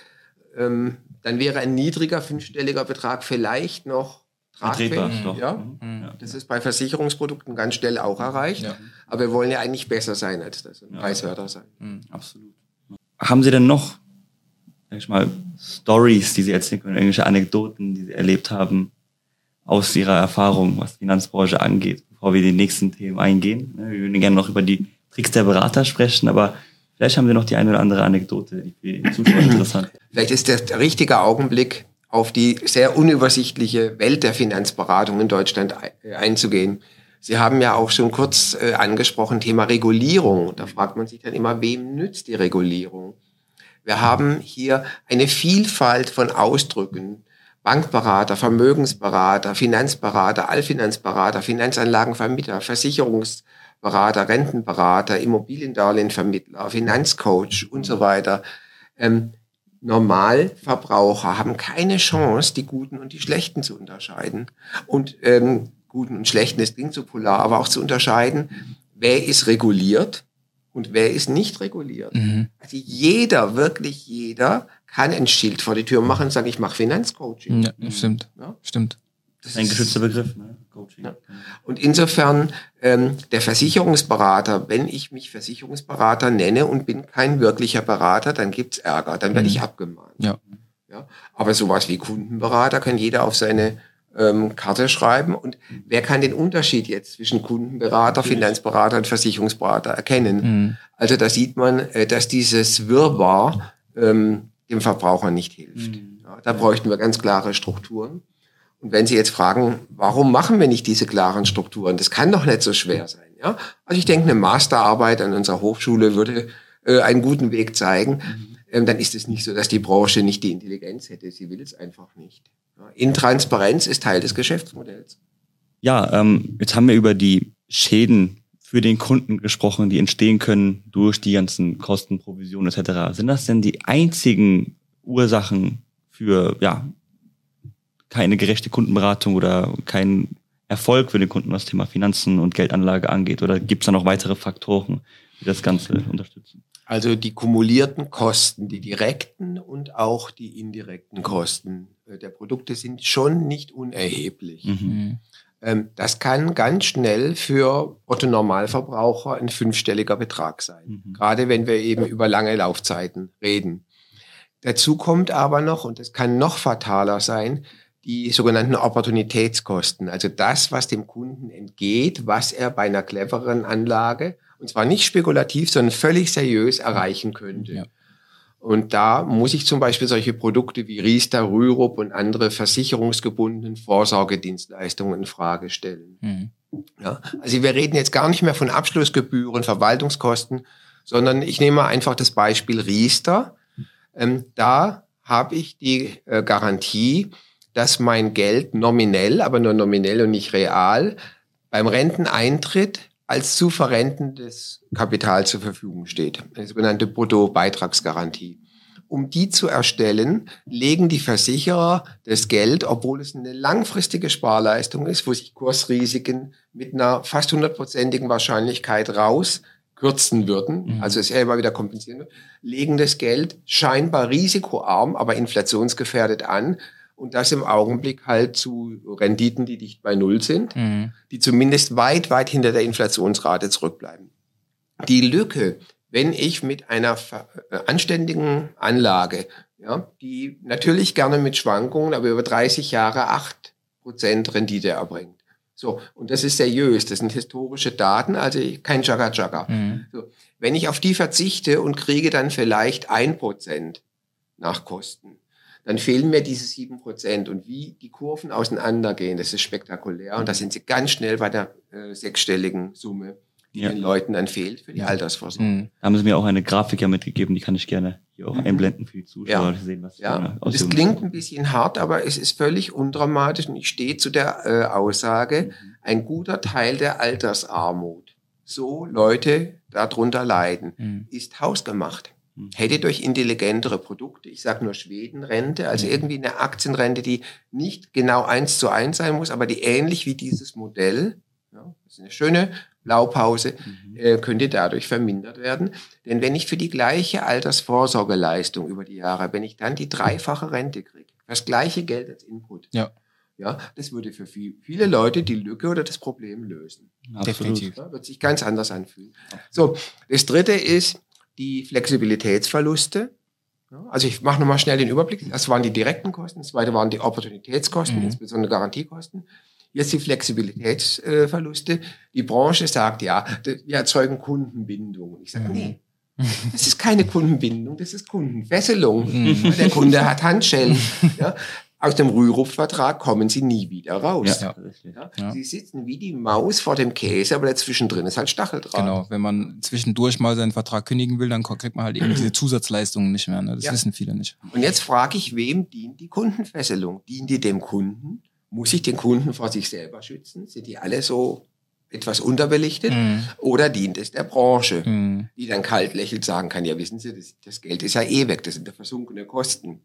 ähm, dann wäre ein niedriger fünfstelliger Betrag vielleicht noch tragfähig. Ja? Mhm. Das ist bei Versicherungsprodukten ganz schnell auch erreicht. Ja. Aber wir wollen ja eigentlich besser sein als das und preiswerter sein. Absolut. Haben Sie denn noch, sag ich mal, Stories, die Sie erzählen können, irgendwelche Anekdoten, die Sie erlebt haben aus Ihrer Erfahrung, was die Finanzbranche angeht, bevor wir die nächsten Themen eingehen? Ne, Wir würden gerne noch über die Tricks der Berater sprechen, aber vielleicht haben Sie noch die eine oder andere Anekdote, die für die Zuschauer (clears throat) interessant ist. Vielleicht ist der der richtige Augenblick, auf die sehr unübersichtliche Welt der Finanzberatung in Deutschland ei- einzugehen. Sie haben ja auch schon kurz äh, angesprochen, Thema Regulierung. Da fragt man sich dann immer, wem nützt die Regulierung? Wir haben hier eine Vielfalt von Ausdrücken. Bankberater, Vermögensberater, Finanzberater, Allfinanzberater, Finanzanlagenvermittler, Versicherungsberater, Rentenberater, Immobiliendarlehenvermittler, Finanzcoach und so weiter. Ähm, Normalverbraucher haben keine Chance, die Guten und die Schlechten zu unterscheiden. Und ähm, Guten und Schlechten, das klingt so polar, aber auch zu unterscheiden, wer ist reguliert und wer ist nicht reguliert. Mhm. Also jeder, wirklich jeder, kann ein Schild vor die Tür machen und sagen, ich mache Finanzcoaching. Ja, stimmt. Ja. Stimmt. Das Ein ist- geschützter Begriff, ne? Coaching. Ja. Und insofern ähm, der Versicherungsberater, wenn ich mich Versicherungsberater nenne und bin kein wirklicher Berater, dann gibt's Ärger, dann werde Mhm. ich abgemahnt. Ja. Ja? Aber sowas wie Kundenberater kann jeder auf seine ähm, Karte schreiben. Und wer kann den Unterschied jetzt zwischen Kundenberater, Finanzberater und Versicherungsberater erkennen? Mhm. Also da sieht man, äh, dass dieses Wirrwarr ähm, dem Verbraucher nicht hilft. Mhm. Ja, da bräuchten wir ganz klare Strukturen. Und wenn Sie jetzt fragen, warum machen wir nicht diese klaren Strukturen? Das kann doch nicht so schwer sein. Ja? Also ich denke, eine Masterarbeit an unserer Hochschule würde äh, einen guten Weg zeigen. Ähm, dann ist es nicht so, dass die Branche nicht die Intelligenz hätte. Sie will es einfach nicht. Intransparenz ist Teil des Geschäftsmodells. Ja, ähm, jetzt haben wir über die Schäden für den Kunden gesprochen, die entstehen können durch die ganzen Kosten, Provisionen etc. Sind das denn die einzigen Ursachen für ja keine gerechte Kundenberatung oder kein Erfolg für den Kunden, was Thema Finanzen und Geldanlage angeht? Oder gibt es da noch weitere Faktoren, die das Ganze unterstützen? Also die kumulierten Kosten, die direkten und auch die indirekten Kosten der Produkte sind schon nicht unerheblich. Mhm. Mhm. Ähm, Das kann ganz schnell für Otto Normalverbraucher ein fünfstelliger Betrag sein. Mhm. Gerade wenn wir eben über lange Laufzeiten reden. Dazu kommt aber noch, und das kann noch fataler sein, die sogenannten Opportunitätskosten. Also das, was dem Kunden entgeht, was er bei einer cleveren Anlage, und zwar nicht spekulativ, sondern völlig seriös erreichen könnte. Ja. Und da muss ich zum Beispiel solche Produkte wie Riester, Rürup und andere versicherungsgebundenen Vorsorgedienstleistungen in Frage stellen. Mhm. Ja, also wir reden jetzt gar nicht mehr von Abschlussgebühren, Verwaltungskosten, sondern ich nehme mal einfach das Beispiel Riester. Ähm, da habe ich die äh, Garantie, dass mein Geld nominell, aber nur nominell und nicht real, beim Renteneintritt als zu verrentendes Kapital zur Verfügung steht. Eine sogenannte Bruttobeitragsgarantie. Um die zu erstellen, legen die Versicherer das Geld, obwohl es eine langfristige Sparleistung ist, wo sich Kursrisiken mit einer fast hundertprozentigen Wahrscheinlichkeit raus kürzen würden, Mhm. also es selber wieder kompensieren wird, legen das Geld scheinbar risikoarm, aber inflationsgefährdet an und das im Augenblick halt zu Renditen, die dicht bei Null sind Mhm. die zumindest weit, weit hinter der Inflationsrate zurückbleiben. Die Lücke, wenn ich mit einer äh, anständigen Anlage, ja, die natürlich gerne mit Schwankungen, aber über 30 Jahre 8% Rendite erbringt. So, und das ist seriös, das sind historische Daten, also kein Jagga-Jagga. Mhm. So, wenn ich auf die verzichte und kriege dann vielleicht 1% nach Kosten, dann fehlen mir diese 7%. Und wie die Kurven auseinandergehen, das ist spektakulär. Und da sind sie ganz schnell bei der äh, sechsstelligen Summe, die Ja. den Leuten dann fehlt für die Ja. Altersvorsorge. Mhm. Da haben Sie mir auch eine Grafik ja mitgegeben, die kann ich gerne hier auch Mhm. einblenden für die Zuschauer, Ja. sehen, was Ja, Auswirkung klingt ein bisschen hart, aber es ist völlig undramatisch und ich stehe zu der äh, Aussage, ein guter Teil der Altersarmut, so Leute darunter leiden, Mhm. ist hausgemacht. Mhm. Hätte durch intelligentere Produkte, ich sage nur Schwedenrente, also irgendwie eine Aktienrente, die nicht genau eins zu eins sein muss, aber die ähnlich wie dieses Modell ja, das ist eine schöne Blaupause, mhm. äh, könnte dadurch vermindert werden. Denn wenn ich für die gleiche Altersvorsorgeleistung über die Jahre, wenn ich dann die dreifache Rente kriege, das gleiche Geld als Input, ja. Ja, das würde für viel, viele Leute die Lücke oder das Problem lösen. Definitiv. Ja, wird sich ganz anders anfühlen. So, das dritte ist die Flexibilitätsverluste. Also ich mache nochmal schnell den Überblick. Das waren die direkten Kosten, das zweite waren die Opportunitätskosten, mhm. insbesondere Garantiekosten. Jetzt die Flexibilitätsverluste. Die Branche sagt, ja, wir erzeugen Kundenbindung. Ich sage, mhm. nee, das ist keine Kundenbindung, das ist Kundenfesselung. Mhm. Der Kunde hat Handschellen. Ja, aus dem Rürup-Vertrag kommen sie nie wieder raus. Ja, ja. Ja. Sie sitzen wie die Maus vor dem Käse, aber dazwischen drin ist halt Stacheldraht. Genau, wenn man zwischendurch mal seinen Vertrag kündigen will, dann kriegt man halt eben (clears throat) diese Zusatzleistungen nicht mehr. Ne? Das wissen viele nicht. Und jetzt frage ich, wem dient die Kundenfesselung? Dient die dem Kunden? Muss ich den Kunden vor sich selber schützen? Sind die alle so etwas unterbelichtet? Mm. Oder dient es der Branche, mm. die dann kalt lächelt sagen kann, ja wissen Sie, das, das Geld ist ja eh weg, das sind ja versunkene Kosten.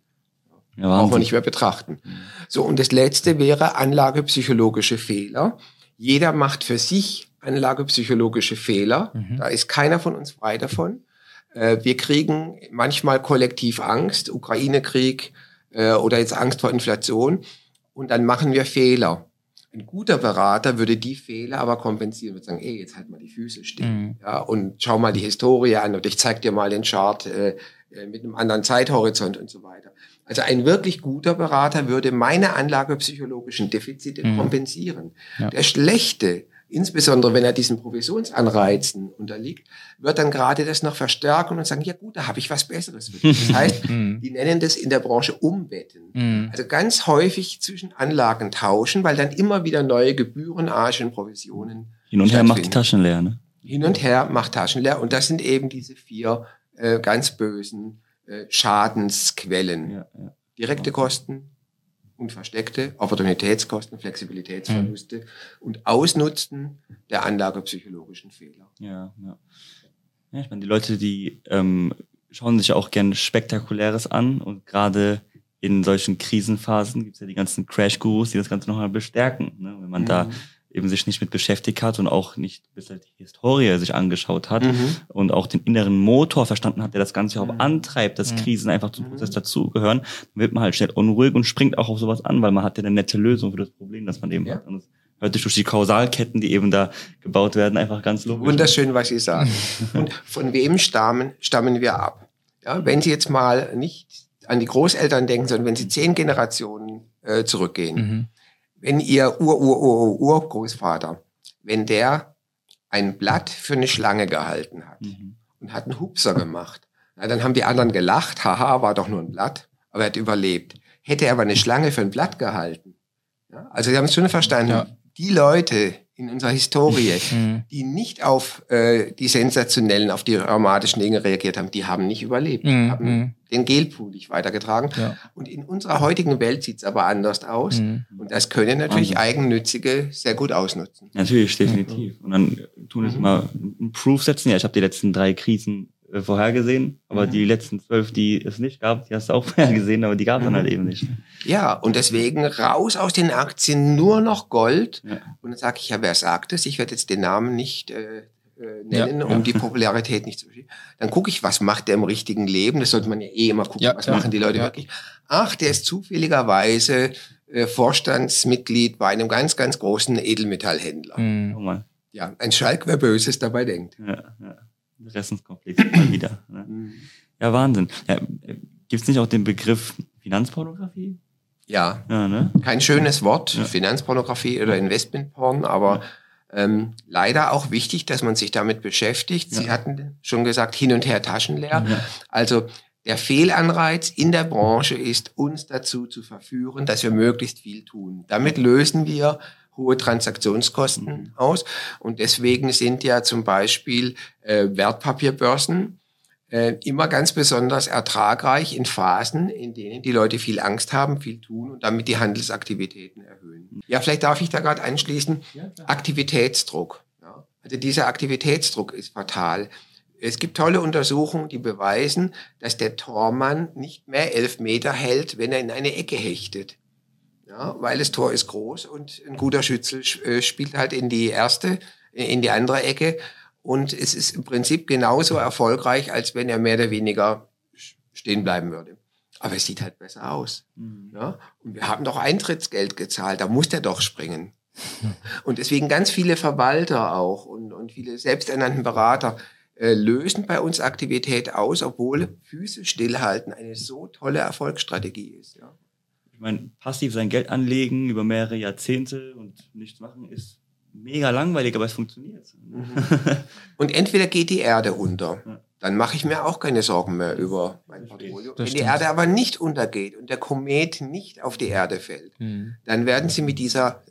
Ja, Brauchen wir nicht mehr betrachten. So, und das letzte wäre anlagepsychologische Fehler. Jeder macht für sich anlagepsychologische Fehler. Mhm. Da ist keiner von uns frei davon. Äh, wir kriegen manchmal kollektiv Angst, Ukraine-Krieg äh, oder jetzt Angst vor Inflation. Und dann machen wir Fehler. Ein guter Berater würde die Fehler aber kompensieren, würde sagen, ey, jetzt halt mal die Füße still. Mhm. Ja, und schau mal die Historie an und ich zeig dir mal den Chart äh, äh mit einem anderen Zeithorizont und so weiter. Also ein wirklich guter Berater würde meine anlagepsychologischen Defizite mhm. kompensieren. Ja. Der schlechte, insbesondere wenn er diesen Provisionsanreizen unterliegt, wird dann gerade das noch verstärken und sagen, ja gut, da habe ich was Besseres für dich. Das heißt, (laughs) mhm. die nennen das in der Branche Umbetten. Mhm. Also ganz häufig zwischen Anlagen tauschen, weil dann immer wieder neue Gebühren, Arschen, Provisionen. Hin und her macht die Taschen leer, ne? Hin und her macht Taschen leer. Und das sind eben diese vier äh, ganz bösen Schadensquellen. Ja, ja. Direkte Kosten und versteckte Opportunitätskosten, Flexibilitätsverluste mhm. und Ausnutzen der anlagepsychologischen Fehler. Ja, ja. ja ich meine, die Leute, die ähm, schauen sich auch gerne Spektakuläres an und gerade in solchen Krisenphasen gibt es ja die ganzen Crash-Gurus, die das Ganze nochmal bestärken. Ne? Wenn man mhm. da eben sich nicht mit beschäftigt hat und auch nicht bis die Historie sich angeschaut hat mhm. und auch den inneren Motor verstanden hat, der das Ganze auch mhm. antreibt, dass mhm. Krisen einfach zum Prozess mhm. dazugehören, dann wird man halt schnell unruhig und springt auch auf sowas an, weil man hat ja eine nette Lösung für das Problem, das man eben ja. hat. Und das hört sich durch die Kausalketten, die eben da gebaut werden, einfach ganz logisch. Wunderschön, was Sie sagen. (laughs) und von wem stammen, stammen wir ab? Ja, wenn Sie jetzt mal nicht an die Großeltern denken, sondern wenn Sie zehn Generationen äh, zurückgehen, mhm wenn ihr Ur-Ur-Ur-Urgroßvater, wenn der ein Blatt für eine Schlange gehalten hat mhm. und hat einen Hupser gemacht, na, dann haben die anderen gelacht, haha, war doch nur ein Blatt, aber er hat überlebt. Hätte er aber eine Schlange für ein Blatt gehalten, ja, also Sie haben es schon verstanden, ja. die Leute, in unserer Historie, (laughs) mhm. die nicht auf äh, die sensationellen, auf die dramatischen Dinge reagiert haben, die haben nicht überlebt, mhm. haben mhm. den Gelpool nicht weitergetragen. Ja. Und in unserer heutigen Welt sieht es aber anders aus. Mhm. Und das können natürlich Wahnsinn. Eigennützige sehr gut ausnutzen. Natürlich, definitiv. Und dann tun es mhm. mal einen Proof setzen. Ja, ich habe die letzten drei Krisen äh, vorhergesehen, aber mhm. die letzten zwölf, die es nicht gab, die hast du auch (laughs) vorhergesehen, aber die gab es dann halt eben nicht. Ja, und deswegen raus aus den Aktien nur noch Gold. Ja. Und dann sage ich, ja, wer sagt es? Ich werde jetzt den Namen nicht äh, äh nennen, ja, um ja. die Popularität nicht zu verschieben. Dann gucke ich, was macht der im richtigen Leben? Das sollte man ja eh immer gucken, was machen die Leute wirklich. Ach, der ist zufälligerweise äh, Vorstandsmitglied bei einem ganz, ganz großen Edelmetallhändler. Mhm. Ja, ein Schalk, wer Böses dabei denkt. Ja, ja. Interessenskonflikt mal (clears throat) wieder. Ne? Mhm. Ja, Wahnsinn. Ja, Gibt es nicht auch den Begriff Finanzpornografie? Ja, ja ne? kein schönes Wort, ja. Finanzpornografie oder Investmentporn, aber ja. ähm, leider auch wichtig, dass man sich damit beschäftigt. Sie hatten schon gesagt, hin und her taschenleer. Also der Fehlanreiz in der Branche ist, uns dazu zu verführen, dass wir möglichst viel tun. Damit lösen wir hohe Transaktionskosten mhm. aus. Und deswegen sind ja zum Beispiel äh, Wertpapierbörsen äh, immer ganz besonders ertragreich in Phasen, in denen die Leute viel Angst haben, viel tun und damit die Handelsaktivitäten erhöhen. Mhm. Ja, vielleicht darf ich da gerade anschließen. Ja, Aktivitätsdruck. Ja. Also dieser Aktivitätsdruck ist fatal. Es gibt tolle Untersuchungen, die beweisen, dass der Tormann nicht mehr elf Meter hält, wenn er in eine Ecke hechtet. Ja, weil das Tor ist groß und ein guter Schütze äh, spielt halt in die erste, in die andere Ecke. Und es ist im Prinzip genauso erfolgreich, als wenn er mehr oder weniger stehen bleiben würde. Aber es sieht halt besser aus. Mhm. Ja? Und wir haben doch Eintrittsgeld gezahlt, da muss der doch springen. Und deswegen ganz viele Verwalter auch und, und viele selbsternannten Berater äh, lösen bei uns Aktivität aus, obwohl Füße stillhalten eine so tolle Erfolgsstrategie ist. Ja. Ich meine, passiv sein Geld anlegen über mehrere Jahrzehnte und nichts machen ist mega langweilig, aber es funktioniert. Mhm. und entweder geht die Erde unter. Ja dann mache ich mir auch keine Sorgen mehr über mein Portfolio. Wenn die Erde aber nicht untergeht und der Komet nicht auf die Erde fällt, mhm. dann werden sie mit dieser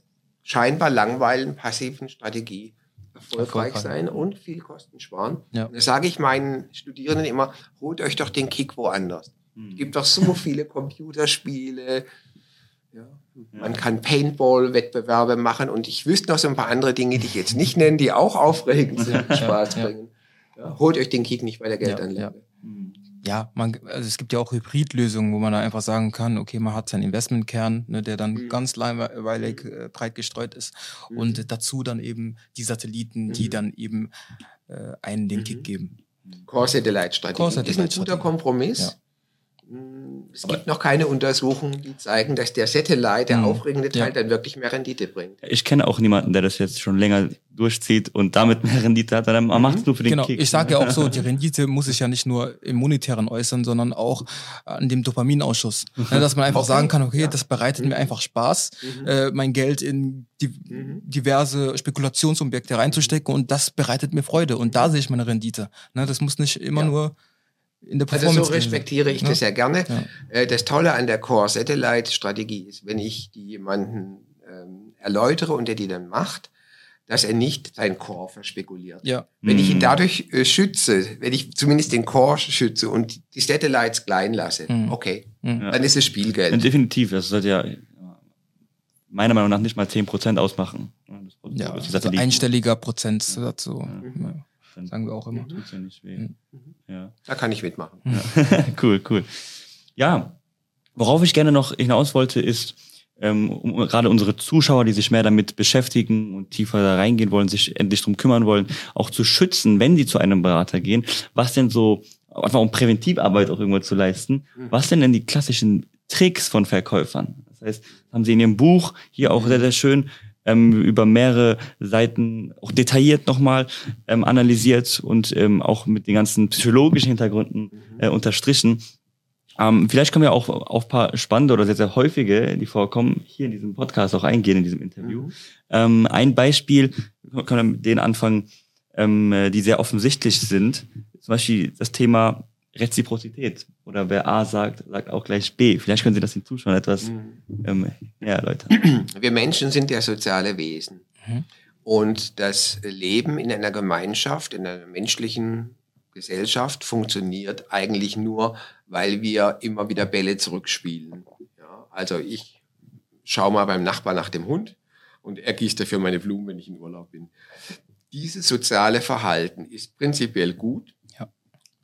scheinbar langweiligen passiven Strategie erfolgreich, sein und viel Kosten sparen. Ja. Und da sage ich meinen Studierenden immer, holt euch doch den Kick woanders. Mhm. Es gibt doch so viele Computerspiele, (laughs) ja. Man kann Paintball-Wettbewerbe machen und ich wüsste noch so ein paar andere Dinge, die ich jetzt nicht nenne, die auch aufregend (laughs) sind und Spaß bringen. Ja, holt euch den Kick nicht bei der Geldanlage. Ja, ja. man, also es gibt ja auch Hybridlösungen, wo man da einfach sagen kann, okay, man hat seinen Investmentkern, ne, der dann mhm. ganz langweilig äh, breit gestreut ist mhm. und dazu dann eben die Satelliten, mhm. die dann eben äh, einen den Kick mhm. geben. Core-Satellite-Strategie Core ist ein guter Kompromiss. Ja. Es gibt noch keine Untersuchungen, die zeigen, dass der Satellite, der mhm. aufregende Teil, ja. dann wirklich mehr Rendite bringt. Ich kenne auch niemanden, der das jetzt schon länger durchzieht und damit mehr Rendite hat. Dann macht es mhm. nur für den genau. Kick. Ich sage ja auch so, die Rendite muss sich ja nicht nur im Monetären äußern, sondern auch an dem Dopaminausschuss. Ja, dass man einfach okay. sagen kann, okay, das bereitet mhm. mir einfach Spaß, mhm. äh, mein Geld in die, mhm. diverse Spekulationsobjekte reinzustecken und das bereitet mir Freude. Und da sehe ich meine Rendite. Ne, das muss nicht immer ja. nur in der Performance. Also so respektiere ich ja. das sehr gerne. Ja. Äh, das Tolle an der Core Satellite Strategie ist, wenn ich die jemanden ähm, erläutere und der die dann macht, dass er nicht sein Core verspekuliert. Ja. Wenn mhm. ich ihn mhm. dadurch äh, schütze, wenn ich zumindest den Core schütze und die Satellites klein lasse, mhm. okay, mhm. dann ist es Spielgeld. Ja, definitiv, das sollte ja meiner Meinung nach nicht mal 10% ausmachen. Ja, also einstelliger Prozentsatz so. Ja. Dann sagen wir auch immer. Tut's ja nicht weh. Mhm. Ja. Da kann ich mitmachen. Ja. (laughs) cool, cool. Ja, worauf ich gerne noch hinaus wollte, ist, ähm, um, gerade unsere Zuschauer, die sich mehr damit beschäftigen und tiefer da reingehen wollen, sich endlich drum kümmern wollen, auch zu schützen, wenn sie zu einem Berater gehen. Was denn so, einfach um Präventivarbeit auch irgendwo zu leisten, mhm. was denn denn die klassischen Tricks von Verkäufern? Das heißt, haben sie in ihrem Buch hier auch sehr, sehr schön ähm, über mehrere Seiten auch detailliert nochmal ähm, analysiert und ähm, auch mit den ganzen psychologischen Hintergründen äh, unterstrichen. Ähm, vielleicht können wir auch auf paar spannende oder sehr, sehr häufige, die vorkommen, hier in diesem Podcast auch eingehen, in diesem Interview. Mhm. Ähm, ein Beispiel, können wir mit denen anfangen, ähm, die sehr offensichtlich sind. Zum Beispiel das Thema Reziprozität. Oder wer A sagt, sagt auch gleich B. Vielleicht können Sie das den Zuschauern etwas mhm. ähm, erläutern. Wir Menschen sind ja soziale Wesen. Mhm. Und das Leben in einer Gemeinschaft, in einer menschlichen Gesellschaft funktioniert eigentlich nur, weil wir immer wieder Bälle zurückspielen. Ja, also ich schaue mal beim Nachbar nach dem Hund und er gießt dafür meine Blumen, wenn ich in Urlaub bin. Dieses soziale Verhalten ist prinzipiell gut,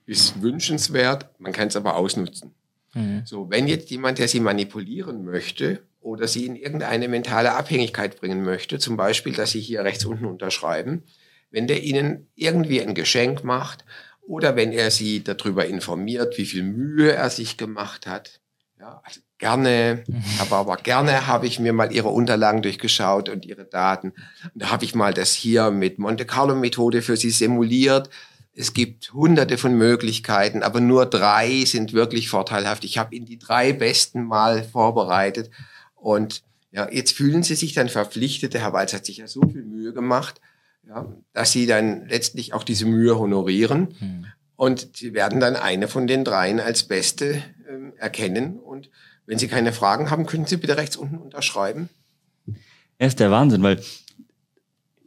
ist wünschenswert, man kann es aber ausnutzen. Mhm. So, wenn jetzt jemand, der sie manipulieren möchte oder sie in irgendeine mentale Abhängigkeit bringen möchte, zum Beispiel, dass sie hier rechts unten unterschreiben, wenn der ihnen irgendwie ein Geschenk macht oder wenn er sie darüber informiert, wie viel Mühe er sich gemacht hat, ja, also gerne, mhm. aber aber gerne habe ich mir mal ihre Unterlagen durchgeschaut und ihre Daten. Und da habe ich mal das hier mit Monte Carlo Methode für sie simuliert es gibt hunderte von Möglichkeiten, aber nur drei sind wirklich vorteilhaft. Ich habe Ihnen die drei besten mal vorbereitet. Und ja, jetzt fühlen Sie sich dann verpflichtet. Der Herr Walz hat sich ja so viel Mühe gemacht, ja, dass Sie dann letztlich auch diese Mühe honorieren. Hm. Und Sie werden dann eine von den dreien als beste ähm, erkennen. Und wenn Sie keine Fragen haben, können Sie bitte rechts unten unterschreiben. Er ist der Wahnsinn, weil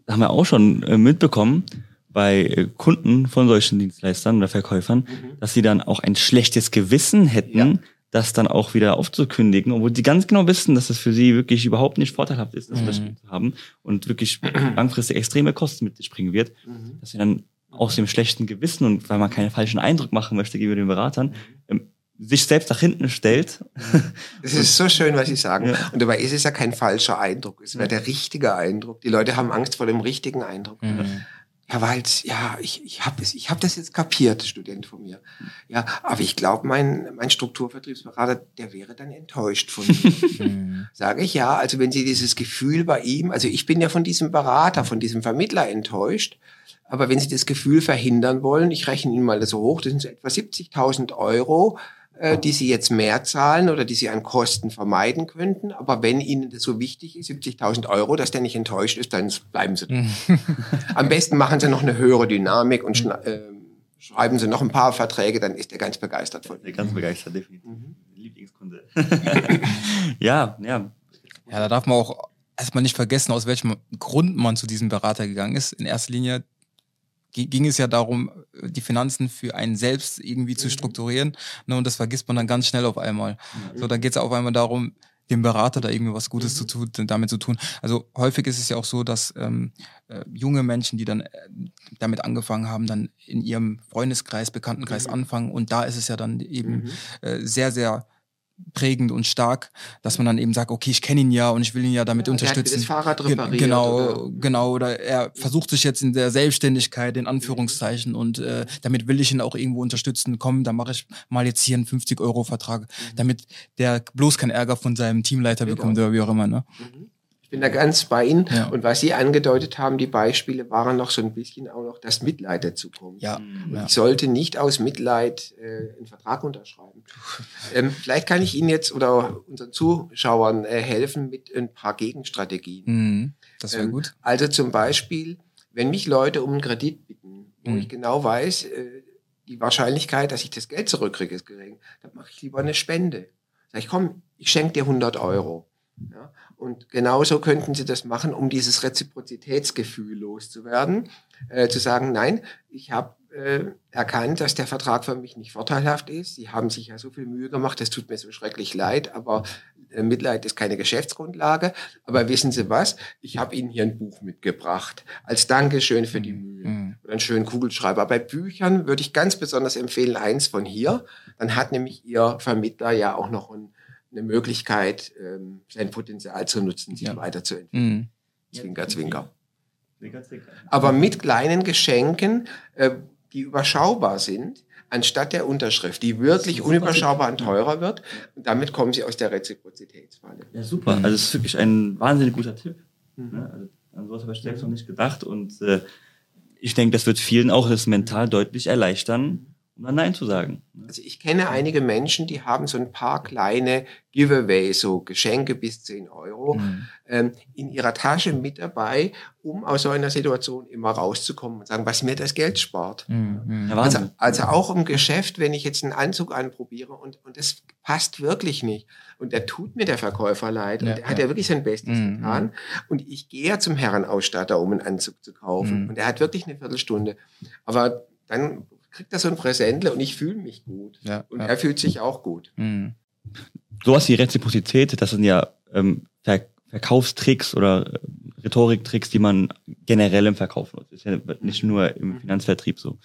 haben wir auch schon äh, mitbekommen, bei äh, Kunden von solchen Dienstleistern oder Verkäufern, mhm. dass sie dann auch ein schlechtes Gewissen hätten, ja. das dann auch wieder aufzukündigen, obwohl sie ganz genau wissen, dass das für sie wirklich überhaupt nicht vorteilhaft ist, das mhm. zu haben und wirklich (clears throat) langfristig extreme Kosten mit sich bringen wird, mhm. dass sie dann aus dem schlechten Gewissen und weil man keinen falschen Eindruck machen möchte gegenüber den Beratern, mhm. ähm, sich selbst nach hinten stellt. Das ist so schön, was Sie sagen. Ja. Und dabei ist es ja kein falscher Eindruck. Es wäre der richtige Eindruck. Die Leute haben Angst vor dem richtigen Eindruck. Mhm. Ja, weil ja, ich, ich habe ich hab das jetzt kapiert, Student von mir. Ja, aber ich glaube, mein, mein Strukturvertriebsberater, der wäre dann enttäuscht von (laughs) mir. Mhm. Sage ich ja, also wenn Sie dieses Gefühl bei ihm, also ich bin ja von diesem Berater, von diesem Vermittler enttäuscht, aber wenn Sie das Gefühl verhindern wollen, ich rechne Ihnen mal so hoch, das sind so etwa 70.000 Euro, die sie jetzt mehr zahlen oder die sie an Kosten vermeiden könnten. Aber wenn ihnen das so wichtig ist, 70.000 Euro, dass der nicht enttäuscht ist, dann bleiben sie. (laughs) Am besten machen sie noch eine höhere Dynamik und äh, schreiben sie noch ein paar Verträge, dann ist er ganz begeistert von. Der ganz begeistert, definitiv. Mhm. Lieblingskunde. (laughs) ja, ja. Ja, da darf man auch erstmal nicht vergessen, aus welchem Grund man zu diesem Berater gegangen ist. In erster Linie ging es ja darum, die Finanzen für einen selbst irgendwie zu mhm. strukturieren. Ne, und das vergisst man dann ganz schnell auf einmal. So, dann geht es auf einmal darum, dem Berater da irgendwie was Gutes mhm. zu tun, damit zu tun. Also häufig ist es ja auch so, dass ähm, äh, junge Menschen, die dann äh, damit angefangen haben, dann in ihrem Freundeskreis, Bekanntenkreis mhm. anfangen. Und da ist es ja dann eben mhm. äh, sehr, sehr prägend und stark, dass man dann eben sagt, okay, ich kenne ihn ja und ich will ihn ja damit ja, unterstützen. Er hat das Fahrrad repariert. Genau, oder? genau. Oder er versucht sich jetzt in der Selbstständigkeit, in Anführungszeichen, und äh, damit will ich ihn auch irgendwo unterstützen. Komm, dann mache ich mal jetzt hier einen 50-Euro-Vertrag, mhm. damit der bloß keinen Ärger von seinem Teamleiter genau. bekommt oder wie auch immer. Ne? Mhm. Ich bin da ganz bei Ihnen. Ja. Und was Sie angedeutet haben, die Beispiele waren noch so ein bisschen auch noch das Mitleid dazu kommt. Ja. ja. Ich sollte nicht aus Mitleid äh, einen Vertrag unterschreiben. ähm, vielleicht kann ich Ihnen jetzt oder unseren Zuschauern äh, helfen mit ein paar Gegenstrategien. Mhm. Das wäre ähm, gut. Also zum Beispiel, wenn mich Leute um einen Kredit bitten, wo mhm. ich genau weiß, äh, die Wahrscheinlichkeit, dass ich das Geld zurückkriege, ist gering, dann mache ich lieber eine Spende. Sag ich, komm, ich schenke dir 100 Euro. Ja? Und genauso könnten Sie das machen, um dieses Reziprozitätsgefühl loszuwerden. Äh, zu sagen, nein, ich habe äh, erkannt, dass der Vertrag für mich nicht vorteilhaft ist. Sie haben sich ja so viel Mühe gemacht, das tut mir so schrecklich leid, aber äh, Mitleid ist keine Geschäftsgrundlage. Aber wissen Sie was? Ich habe Ihnen hier ein Buch mitgebracht, als Dankeschön für die Mühe. Mhm. Oder einen schönen Kugelschreiber. Bei Büchern würde ich ganz besonders empfehlen, eins von hier. Dann hat nämlich Ihr Vermittler ja auch noch ein eine Möglichkeit, ähm, sein Potenzial zu nutzen, sich ja. weiterzuentwickeln. Mhm. Zwinker, zwinker. Aber mit kleinen Geschenken, äh, die überschaubar sind, anstatt der Unterschrift, die wirklich unüberschaubar und teurer wird. Und damit kommen sie aus der Reziprozitätsfalle. Ja, super. Also das ist wirklich ein wahnsinnig guter Tipp. Mhm. Ne? Also, an sowas habe ich selbst noch nicht gedacht. Und äh, ich denke, das wird vielen auch das mental deutlich erleichtern, um dann Nein zu sagen. Also ich kenne einige Menschen, die haben so ein paar kleine Giveaways, so Geschenke bis 10 Euro, mhm. ähm, in ihrer Tasche mit dabei, um aus so einer Situation immer rauszukommen und sagen, was mir das Geld spart. Mhm. Also, also auch im Geschäft, wenn ich jetzt einen Anzug anprobiere und, und das passt wirklich nicht. Und der tut mir der Verkäufer leid. Ja, und der ja. hat ja wirklich sein Bestes mhm. getan. Und ich gehe ja zum Herrenausstatter, um einen Anzug zu kaufen. Mhm. Und er hat wirklich eine Viertelstunde. Aber dann kriegt er so ein Präsentle und ich fühle mich gut. Ja, und ja. er fühlt sich auch gut. Mhm. Sowas wie Reziprozität, das sind ja ähm, Ver Verkaufstricks oder äh, Rhetoriktricks, die man generell im Verkauf nutzt. Ist ja nicht nur im mhm. Finanzvertrieb so.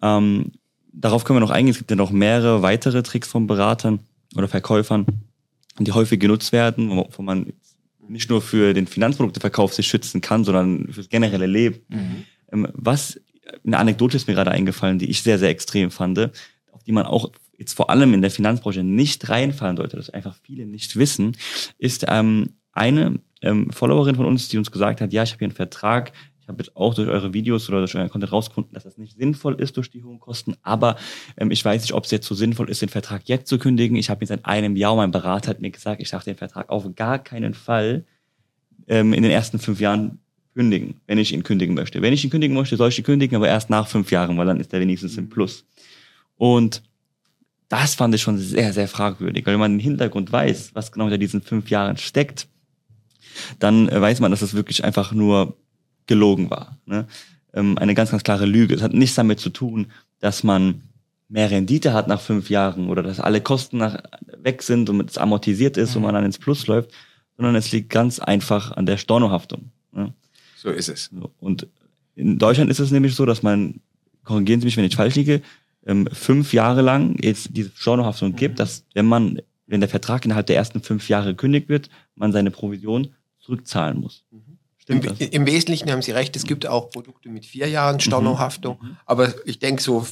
Ähm, darauf können wir noch eingehen. Es gibt ja noch mehrere weitere Tricks von Beratern oder Verkäufern, die häufig genutzt werden, wo, wo man nicht nur für den Finanzprodukteverkauf sich schützen kann, sondern fürs generelle Leben. Mhm. Ähm, was eine Anekdote ist mir gerade eingefallen, die ich sehr, sehr extrem fand, auf die man auch jetzt vor allem in der Finanzbranche nicht reinfallen sollte, das einfach viele nicht wissen, ist ähm, eine ähm, Followerin von uns, die uns gesagt hat, ja, ich habe hier einen Vertrag, ich habe jetzt auch durch eure Videos oder durch euren Content rausgefunden, dass das nicht sinnvoll ist durch die hohen Kosten, aber ähm, ich weiß nicht, ob es jetzt so sinnvoll ist, den Vertrag jetzt zu kündigen. Ich habe jetzt seit einem Jahr, mein Berater hat mir gesagt, ich darf den Vertrag auf gar keinen Fall ähm, in den ersten fünf Jahren kündigen, wenn ich ihn kündigen möchte. Wenn ich ihn kündigen möchte, soll ich ihn kündigen, aber erst nach fünf Jahren, weil dann ist er wenigstens im Plus. Und das fand ich schon sehr, sehr fragwürdig, weil wenn man den Hintergrund weiß, was genau hinter diesen fünf Jahren steckt, dann äh, weiß man, dass das wirklich einfach nur gelogen war. Ne? Ähm, eine ganz, ganz klare Lüge. Es hat nichts damit zu tun, dass man mehr Rendite hat nach fünf Jahren oder dass alle Kosten nach, weg sind und es amortisiert ist und man dann ins Plus läuft, sondern es liegt ganz einfach an der Stornohaftung. Ne? So ist es. Und in Deutschland ist es nämlich so, dass man, korrigieren Sie mich, wenn ich falsch liege, ähm, fünf Jahre lang jetzt diese Stornohaftung Mhm. gibt, dass wenn man, wenn der Vertrag innerhalb der ersten fünf Jahre gekündigt wird, man seine Provision zurückzahlen muss. Mhm. Im, Stimmt das? Im Wesentlichen haben Sie recht, es gibt auch Produkte mit vier Jahren Stornohaftung, aber ich denke so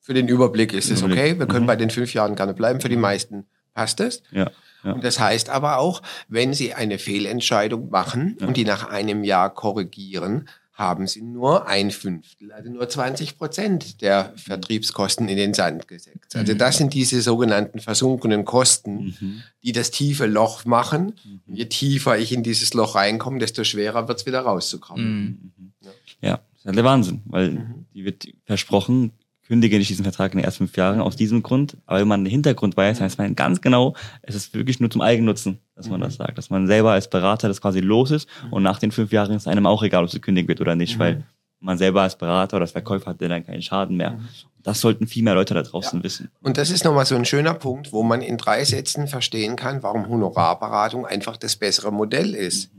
für den Überblick ist es okay. Wir können Mhm. bei den fünf Jahren gerne bleiben. Für die meisten passt es. Ja. Ja. Und das heißt aber auch, wenn Sie eine Fehlentscheidung machen Ja. und die nach einem Jahr korrigieren, haben Sie nur ein Fünftel, also nur 20 Prozent der Vertriebskosten in den Sand gesetzt. Also Mhm. das sind diese sogenannten versunkenen Kosten, Mhm. die das tiefe Loch machen. Und je tiefer ich in dieses Loch reinkomme, desto schwerer wird es wieder rauszukommen. Mhm. Mhm. Ja, das ist halt der Wahnsinn, weil Mhm. die wird versprochen, kündige nicht diesen Vertrag in den ersten fünf Jahren aus diesem Grund. Aber wenn man den Hintergrund weiß, weiß man ganz genau, es ist wirklich nur zum Eigennutzen, dass man Mhm. das sagt. Dass man selber als Berater das quasi los ist und nach den fünf Jahren ist einem auch egal, ob es gekündigt wird oder nicht, Mhm. weil man selber als Berater oder als Verkäufer hat dann keinen Schaden mehr. Mhm. Das sollten viel mehr Leute da draußen wissen. Und das ist nochmal so ein schöner Punkt, wo man in drei Sätzen verstehen kann, warum Honorarberatung einfach das bessere Modell ist.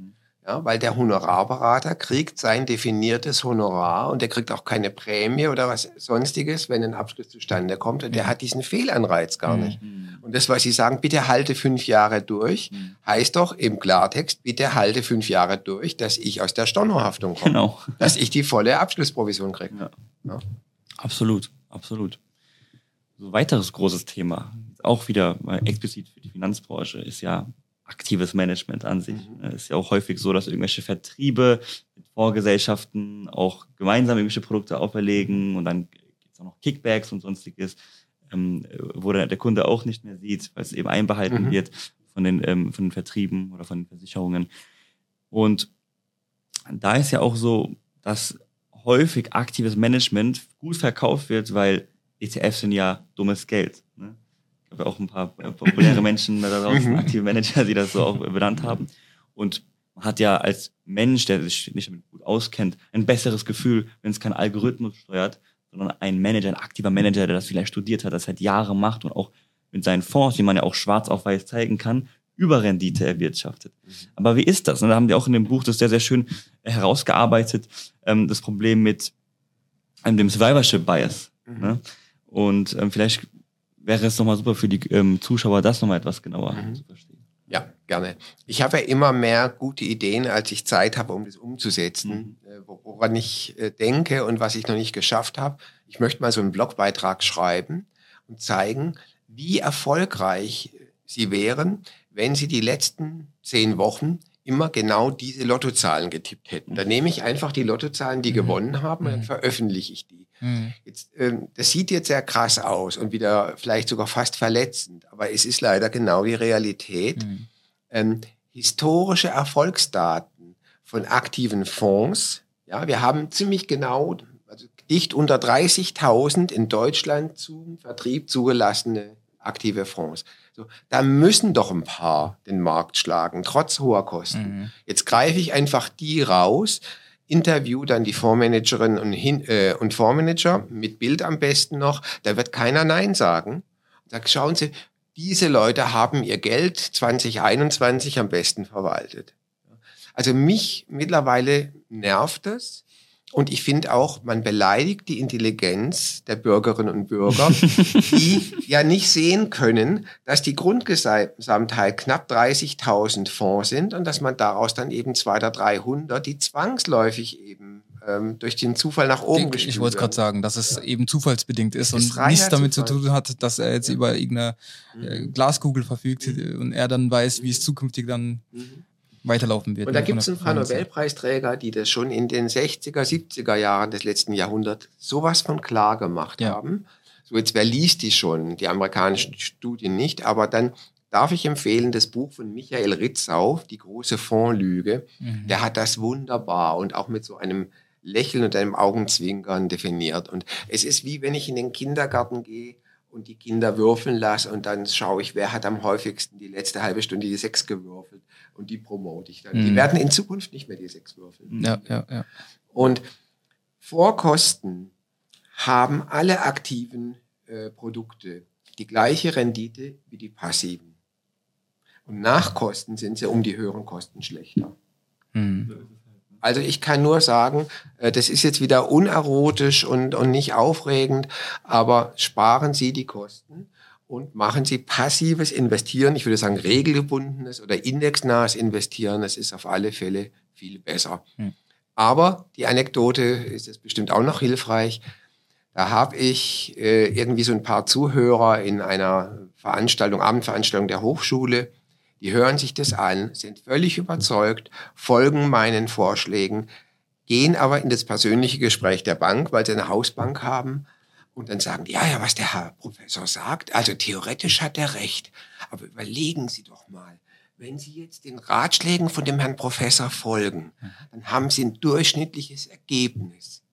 Ja, weil der Honorarberater kriegt sein definiertes Honorar und der kriegt auch keine Prämie oder was sonstiges, wenn ein Abschluss zustande kommt. Und der hat diesen Fehlanreiz gar nicht. Und das, was Sie sagen, bitte halte fünf Jahre durch, heißt doch im Klartext, bitte halte fünf Jahre durch, dass ich aus der Stornohaftung komme. Genau. Dass ich die volle Abschlussprovision kriege. Ja. Ja. Absolut, absolut. So weiteres großes Thema, auch wieder mal explizit für die Finanzbranche, ist ja aktives Management an sich. Mhm. Es ist ja auch häufig so, dass irgendwelche Vertriebe mit Vorgesellschaften auch gemeinsam irgendwelche Produkte auferlegen und dann gibt es auch noch Kickbacks und sonstiges, ähm, wo dann der Kunde auch nicht mehr sieht, weil es eben einbehalten Mhm. wird von den, ähm, von den Vertrieben oder von den Versicherungen. Und da ist ja auch so, dass häufig aktives Management gut verkauft wird, weil ETFs sind ja dummes Geld. Ne? Habe ja auch ein paar äh, populäre Menschen da draußen, Mhm. aktive Manager, die das so auch benannt haben. Und man hat ja als Mensch, der sich nicht damit gut auskennt, ein besseres Gefühl, wenn es kein Algorithmus steuert, sondern ein Manager, ein aktiver Manager, der das vielleicht studiert hat, das seit Jahren macht und auch mit seinen Fonds, die man ja auch schwarz auf weiß zeigen kann, Überrendite erwirtschaftet. Aber wie ist das? Und da haben die auch in dem Buch das sehr, sehr schön äh, herausgearbeitet, ähm, das Problem mit ähm, dem Survivorship Bias. Mhm. Ne? Und ähm, vielleicht wäre es nochmal super für die ähm, Zuschauer, das nochmal etwas genauer Mhm. zu verstehen. Ja, gerne. Ich habe ja immer mehr gute Ideen, als ich Zeit habe, um das umzusetzen, äh, wo- woran ich äh, denke und was ich noch nicht geschafft habe. Ich möchte mal so einen Blogbeitrag schreiben und zeigen, wie erfolgreich Sie wären, wenn Sie die letzten zehn Wochen immer genau diese Lottozahlen getippt hätten. Dann nehme ich einfach die Lottozahlen, die Mhm. gewonnen haben, und dann Mhm. veröffentliche ich die. Mhm. Jetzt, ähm, das sieht jetzt sehr krass aus und wieder vielleicht sogar fast verletzend, aber es ist leider genau die Realität. Mhm. Ähm, historische Erfolgsdaten von aktiven Fonds. Ja, wir haben ziemlich genau, also dicht unter 30.000 in Deutschland zum Vertrieb zugelassene aktive Fonds. So, da müssen doch ein paar den Markt schlagen, trotz hoher Kosten. Mhm. Jetzt greife ich einfach die raus, interview dann die Fondsmanagerin und, hin, äh, und Fondsmanager mit Bild am besten noch. Da wird keiner Nein sagen. Sag, schauen Sie, diese Leute haben ihr Geld 2021 am besten verwaltet. Also mich mittlerweile nervt es. Und ich finde auch, man beleidigt die Intelligenz der Bürgerinnen und Bürger, (laughs) die ja nicht sehen können, dass die Grundgesamtheit knapp 30.000 Fonds sind und dass man daraus dann eben 200 oder 300, die zwangsläufig eben ähm, durch den Zufall nach oben Ich, ich wollte gerade sagen, dass es eben zufallsbedingt ist Das ist und nichts damit zu Zufall. tun hat, dass er jetzt über irgendeine äh, Mhm. Glaskugel verfügt äh, und er dann weiß, wie es zukünftig dann Mhm. Weiterlaufen wird. Und da ne, gibt es ein paar. Nobelpreisträger, die das schon in den 60er, 70er Jahren des letzten Jahrhunderts sowas von klar gemacht Ja. haben. So, jetzt wer liest die schon? Die amerikanischen Studien nicht, aber dann darf ich empfehlen, das Buch von Michael Ritzau, Die große Fondslüge. Mhm. Der hat das wunderbar und auch mit so einem Lächeln und einem Augenzwinkern definiert. Und es ist wie wenn ich in den Kindergarten gehe und die Kinder würfeln lasse und dann schaue ich, wer hat am häufigsten die letzte halbe Stunde die sechs gewürfelt und die promote ich dann. Die Mhm. werden in Zukunft nicht mehr die sechs würfeln. Ja, ja, ja. Und Vorkosten haben alle aktiven äh, Produkte die gleiche Rendite wie die passiven. Und Nachkosten sind sie um die höheren Kosten schlechter. Mhm. Also ich kann nur sagen, äh, das ist jetzt wieder unerotisch und, und nicht aufregend, aber sparen Sie die Kosten und machen Sie passives Investieren, ich würde sagen regelgebundenes oder indexnahes Investieren, das ist auf alle Fälle viel besser. Hm. Aber die Anekdote ist jetzt bestimmt auch noch hilfreich. Da habe ich äh, irgendwie so ein paar Zuhörer in einer Veranstaltung, Abendveranstaltung der Hochschule, die hören sich das an, sind völlig überzeugt, folgen meinen Vorschlägen, gehen aber in das persönliche Gespräch der Bank, weil sie eine Hausbank haben. Und dann sagen die, ja, ja, was der Herr Professor sagt, also theoretisch hat er recht. Aber überlegen Sie doch mal, wenn Sie jetzt den Ratschlägen von dem Herrn Professor folgen, dann haben Sie ein durchschnittliches Ergebnis.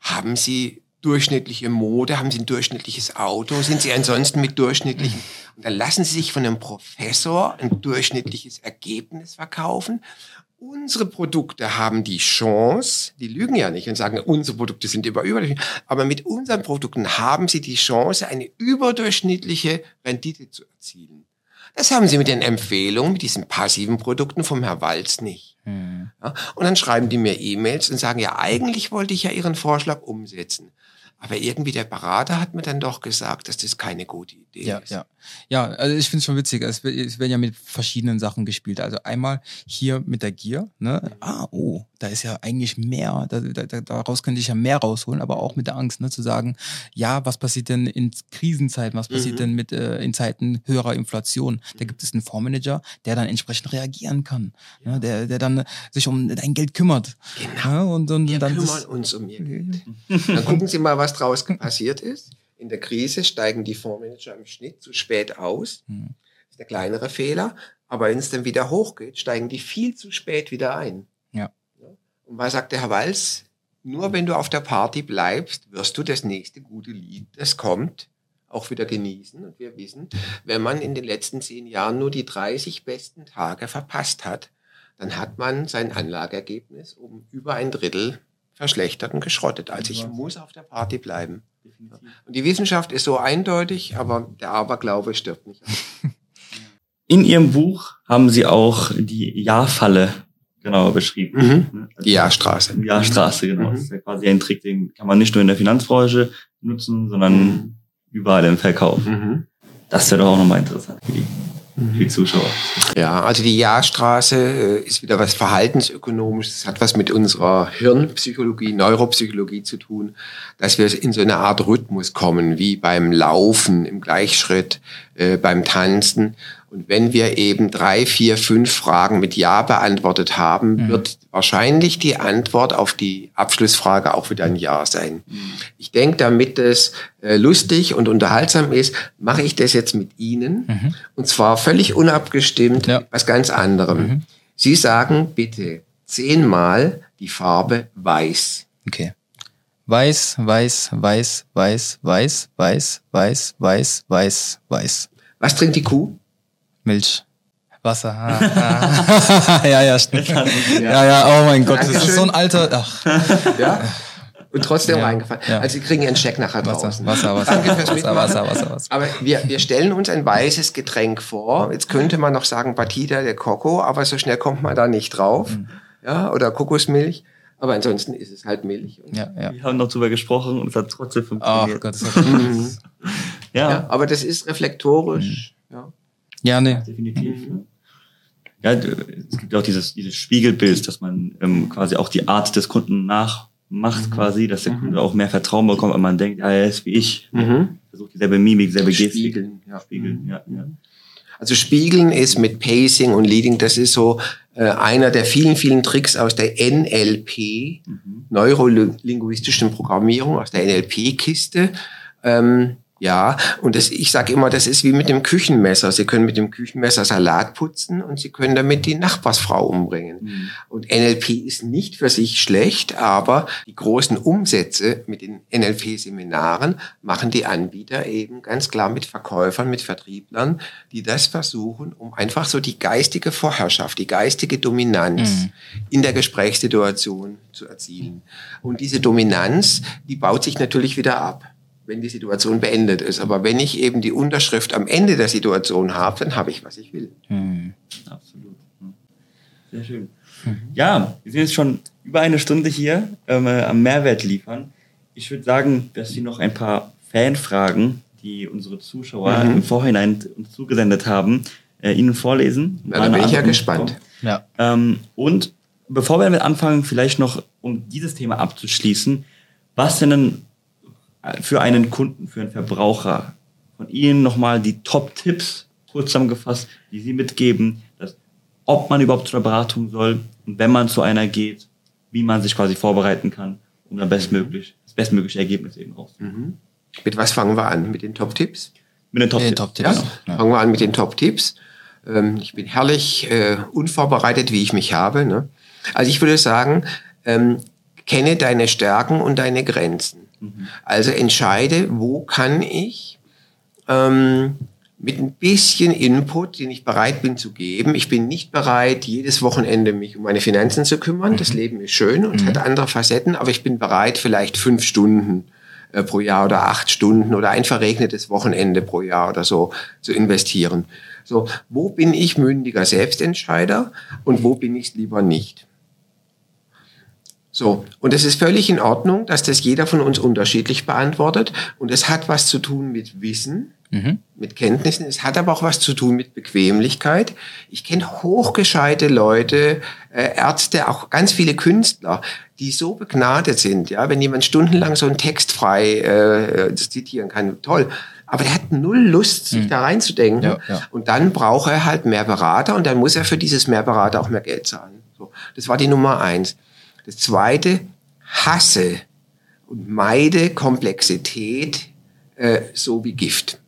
Haben Sie durchschnittliche Mode, haben Sie ein durchschnittliches Auto, sind Sie ansonsten mit durchschnittlichen. Und dann lassen Sie sich von einem Professor ein durchschnittliches Ergebnis verkaufen. Unsere Produkte haben die Chance, die lügen ja nicht und sagen, unsere Produkte sind über überdurchschnittlich, aber mit unseren Produkten haben Sie die Chance, eine überdurchschnittliche Rendite zu erzielen. Das haben Sie mit den Empfehlungen, mit diesen passiven Produkten vom Herr Walz nicht. Mhm. Ja, und dann schreiben die mir E-Mails und sagen, ja, eigentlich wollte ich ja Ihren Vorschlag umsetzen. Aber irgendwie der Berater hat mir dann doch gesagt, dass das keine gute Idee ja, ist. Ja, ja. also ich finde es schon witzig. Es, es werden ja mit verschiedenen Sachen gespielt. Also einmal hier mit der Gier. Ne? Mhm. Ah, oh, da ist ja eigentlich mehr. Da, da, daraus könnte ich ja mehr rausholen. Aber auch mit der Angst, ne? zu sagen, ja, was passiert denn in Krisenzeiten? Was passiert mhm. denn mit äh, in Zeiten höherer Inflation? Da gibt es einen Fondsmanager, der dann entsprechend reagieren kann. Ja. Ne? Der, der dann sich um dein Geld kümmert. Genau. Ja? Und, und, Wir dann kümmern uns um ihr Geld. Dann gucken Sie mal, was draus passiert ist. In der Krise steigen die Fondsmanager im Schnitt zu spät aus. Mhm. Das ist der kleinere Fehler. Aber wenn es dann wieder hochgeht, steigen die viel zu spät wieder ein. Ja. Und was sagt der Herr Walz? Nur wenn du auf der Party bleibst, wirst du das nächste gute Lied, das kommt, auch wieder genießen. Und wir wissen, wenn man in den letzten zehn Jahren nur die 30 besten Tage verpasst hat, dann hat man sein Anlageergebnis um über ein Drittel verschlechtert und geschrottet. Also ich muss auf der Party bleiben. Und die Wissenschaft ist so eindeutig, aber der Aberglaube stirbt nicht. (laughs) In Ihrem Buch haben Sie auch die Ja-Falle genauer beschrieben. Mhm. Also die Ja-Straße. Die Ja-Straße, genau. Mhm. Das ist ja quasi ein Trick, den kann man nicht nur in der Finanzbranche nutzen, sondern mhm. überall im Verkauf. Mhm. Das wäre doch auch nochmal interessant für die für die Zuschauer. Ja, also die Jahrstraße äh, ist wieder was Verhaltensökonomisches, hat was mit unserer Hirnpsychologie, Neuropsychologie zu tun, dass wir in so eine Art Rhythmus kommen, wie beim Laufen im Gleichschritt, äh, beim Tanzen. Und wenn wir eben drei, vier, fünf Fragen mit Ja beantwortet haben, mhm. wird wahrscheinlich die Antwort auf die Abschlussfrage auch wieder ein Ja sein. Mhm. Ich denke, damit es äh, lustig und unterhaltsam ist, mache ich das jetzt mit Ihnen. Mhm. Und zwar völlig unabgestimmt, ja. was ganz anderem. Mhm. Sie sagen bitte zehnmal die Farbe weiß. Okay. Weiß, weiß, weiß, weiß, weiß, weiß, weiß, weiß, weiß, weiß. Was trinkt die Kuh? Milch. Wasser. Ah, (laughs) ah. (laughs) ja, ja, stimmt. Ja, ja, oh mein Gott, Dankeschön. das ist so ein alter. Ach. (laughs) Ja. Und trotzdem ja, reingefallen. Ja. Also Sie kriegen Ihren Check nachher draußen. Wasser, Wasser, Danke fürs Wasser, Wasser, Wasser, Wasser. Aber wir, wir stellen uns ein weißes Getränk vor. Jetzt könnte man noch sagen Batida de Coco, aber so schnell kommt man da nicht drauf. Mhm. Ja, oder Kokosmilch. Aber ansonsten ist es halt Milch. Ja, ja. Wir haben noch drüber gesprochen und es hat trotzdem funktioniert. Oh Gott, das hat mhm. ja. ja. Aber das ist reflektorisch. Mhm. Ja. Ja, nee. Definitiv. Mhm. Ja, es gibt auch dieses, dieses Spiegelbild, dass man ähm, quasi auch die Art des Kunden nachmacht, mhm. quasi, dass der mhm. Kunde auch mehr Vertrauen bekommt, wenn man denkt, ja, er ist wie ich. Mhm. Versucht dieselbe Mimik, dieselbe Gestik. Spiegeln, ja. Spiegeln, ja, ja. Also Spiegeln ist mit Pacing und Leading, das ist so einer der vielen, vielen Tricks aus der NLP, mhm. neurolinguistischen Programmierung, aus der NLP-Kiste. Ähm, ja, und das, ich sage immer, das ist wie mit dem Küchenmesser. Sie können mit dem Küchenmesser Salat putzen und Sie können damit die Nachbarsfrau umbringen. Mhm. Und NLP ist nicht für sich schlecht, aber die großen Umsätze mit den NLP-Seminaren machen die Anbieter eben ganz klar mit Verkäufern, mit Vertrieblern, die das versuchen, um einfach so die geistige Vorherrschaft, die geistige Dominanz mhm. in der Gesprächssituation zu erzielen. Und diese Dominanz, die baut sich natürlich wieder ab wenn die Situation beendet ist. Aber wenn ich eben die Unterschrift am Ende der Situation habe, dann habe ich, was ich will. Hm. Absolut. Sehr schön. Ja, wir sind jetzt schon über eine Stunde hier ähm, äh, am Mehrwert liefern. Ich würde sagen, dass wir noch ein paar Fanfragen, die unsere Zuschauer Mhm. im Vorhinein uns zugesendet haben, äh, Ihnen vorlesen. Na, da bin ich ja gespannt. Ja. Ähm, und bevor wir damit anfangen, vielleicht noch, um dieses Thema abzuschließen, was sind denn für einen Kunden, für einen Verbraucher von Ihnen nochmal die Top-Tipps kurz zusammengefasst, die Sie mitgeben, dass, ob man überhaupt zu einer Beratung soll und wenn man zu einer geht, wie man sich quasi vorbereiten kann, um dann bestmöglich, das bestmögliche Ergebnis eben rauszuholen. Mit was fangen wir an? Mit den Top-Tipps? Mit den Top-Tipps. Top-Tipps. Ja, Ja. fangen wir an mit den Top-Tipps. Ähm, ich bin herrlich äh, unvorbereitet, wie ich mich habe. Ne? Also ich würde sagen, ähm, kenne deine Stärken und deine Grenzen. Also entscheide, wo kann ich ähm, mit ein bisschen Input, den ich bereit bin zu geben. Ich bin nicht bereit, jedes Wochenende mich um meine Finanzen zu kümmern. Das Leben ist schön und hat andere Facetten, aber ich bin bereit, vielleicht fünf Stunden äh, pro Jahr oder acht Stunden oder ein verregnetes Wochenende pro Jahr oder so zu investieren. So, wo bin ich mündiger Selbstentscheider und wo bin ich es lieber nicht? So, und es ist völlig in Ordnung, dass das jeder von uns unterschiedlich beantwortet. Und es hat was zu tun mit Wissen, Mhm. mit Kenntnissen. Es hat aber auch was zu tun mit Bequemlichkeit. Ich kenne hochgescheite Leute, äh, Ärzte, auch ganz viele Künstler, die so begnadet sind. Ja, wenn jemand stundenlang so einen Text frei äh, zitieren kann, toll. Aber der hat null Lust, sich da reinzudenken. Ja, ja. Und dann braucht er halt mehr Berater und dann muss er für dieses mehr Berater auch mehr Geld zahlen. So, das war die Nummer eins. Das zweite, hasse und meide Komplexität äh, so wie Gift.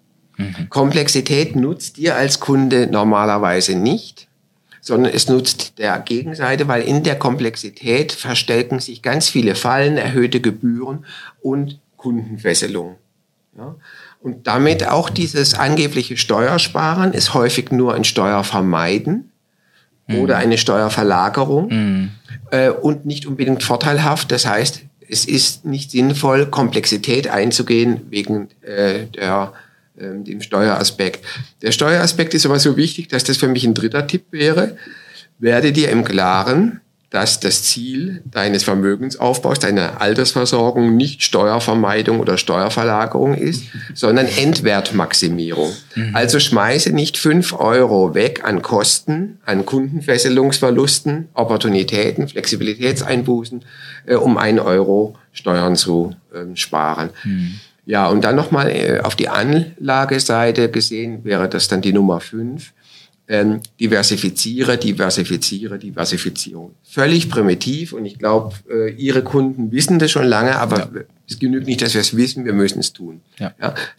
Komplexität nutzt dir als Kunde normalerweise nicht, sondern es nutzt der Gegenseite, weil in der Komplexität verstärken sich ganz viele Fallen, erhöhte Gebühren und Kundenfesselung. Ja? Und damit auch dieses angebliche Steuersparen ist häufig nur ein Steuervermeiden oder eine Steuerverlagerung äh, und nicht unbedingt vorteilhaft. Das heißt, es ist nicht sinnvoll, Komplexität einzugehen wegen äh, der, ähm, dem Steueraspekt. Der Steueraspekt ist aber so wichtig, dass das für mich ein dritter Tipp wäre. Werde dir im Klaren, dass das Ziel deines Vermögensaufbaus, deiner Altersversorgung nicht Steuervermeidung oder Steuerverlagerung ist, sondern Endwertmaximierung. Also schmeiße nicht fünf Euro weg an Kosten, an Kundenfesselungsverlusten, Opportunitäten, Flexibilitätseinbußen, äh, um ein Euro Steuern zu ähm, sparen. Ja, und dann nochmal äh, auf die Anlageseite gesehen wäre das dann die Nummer fünf ähm, diversifiziere, diversifiziere, Diversifizierung. Völlig primitiv und ich glaube, äh, Ihre Kunden wissen das schon lange, aber Ja. es genügt nicht, dass wir es wissen, wir müssen es tun. Ja.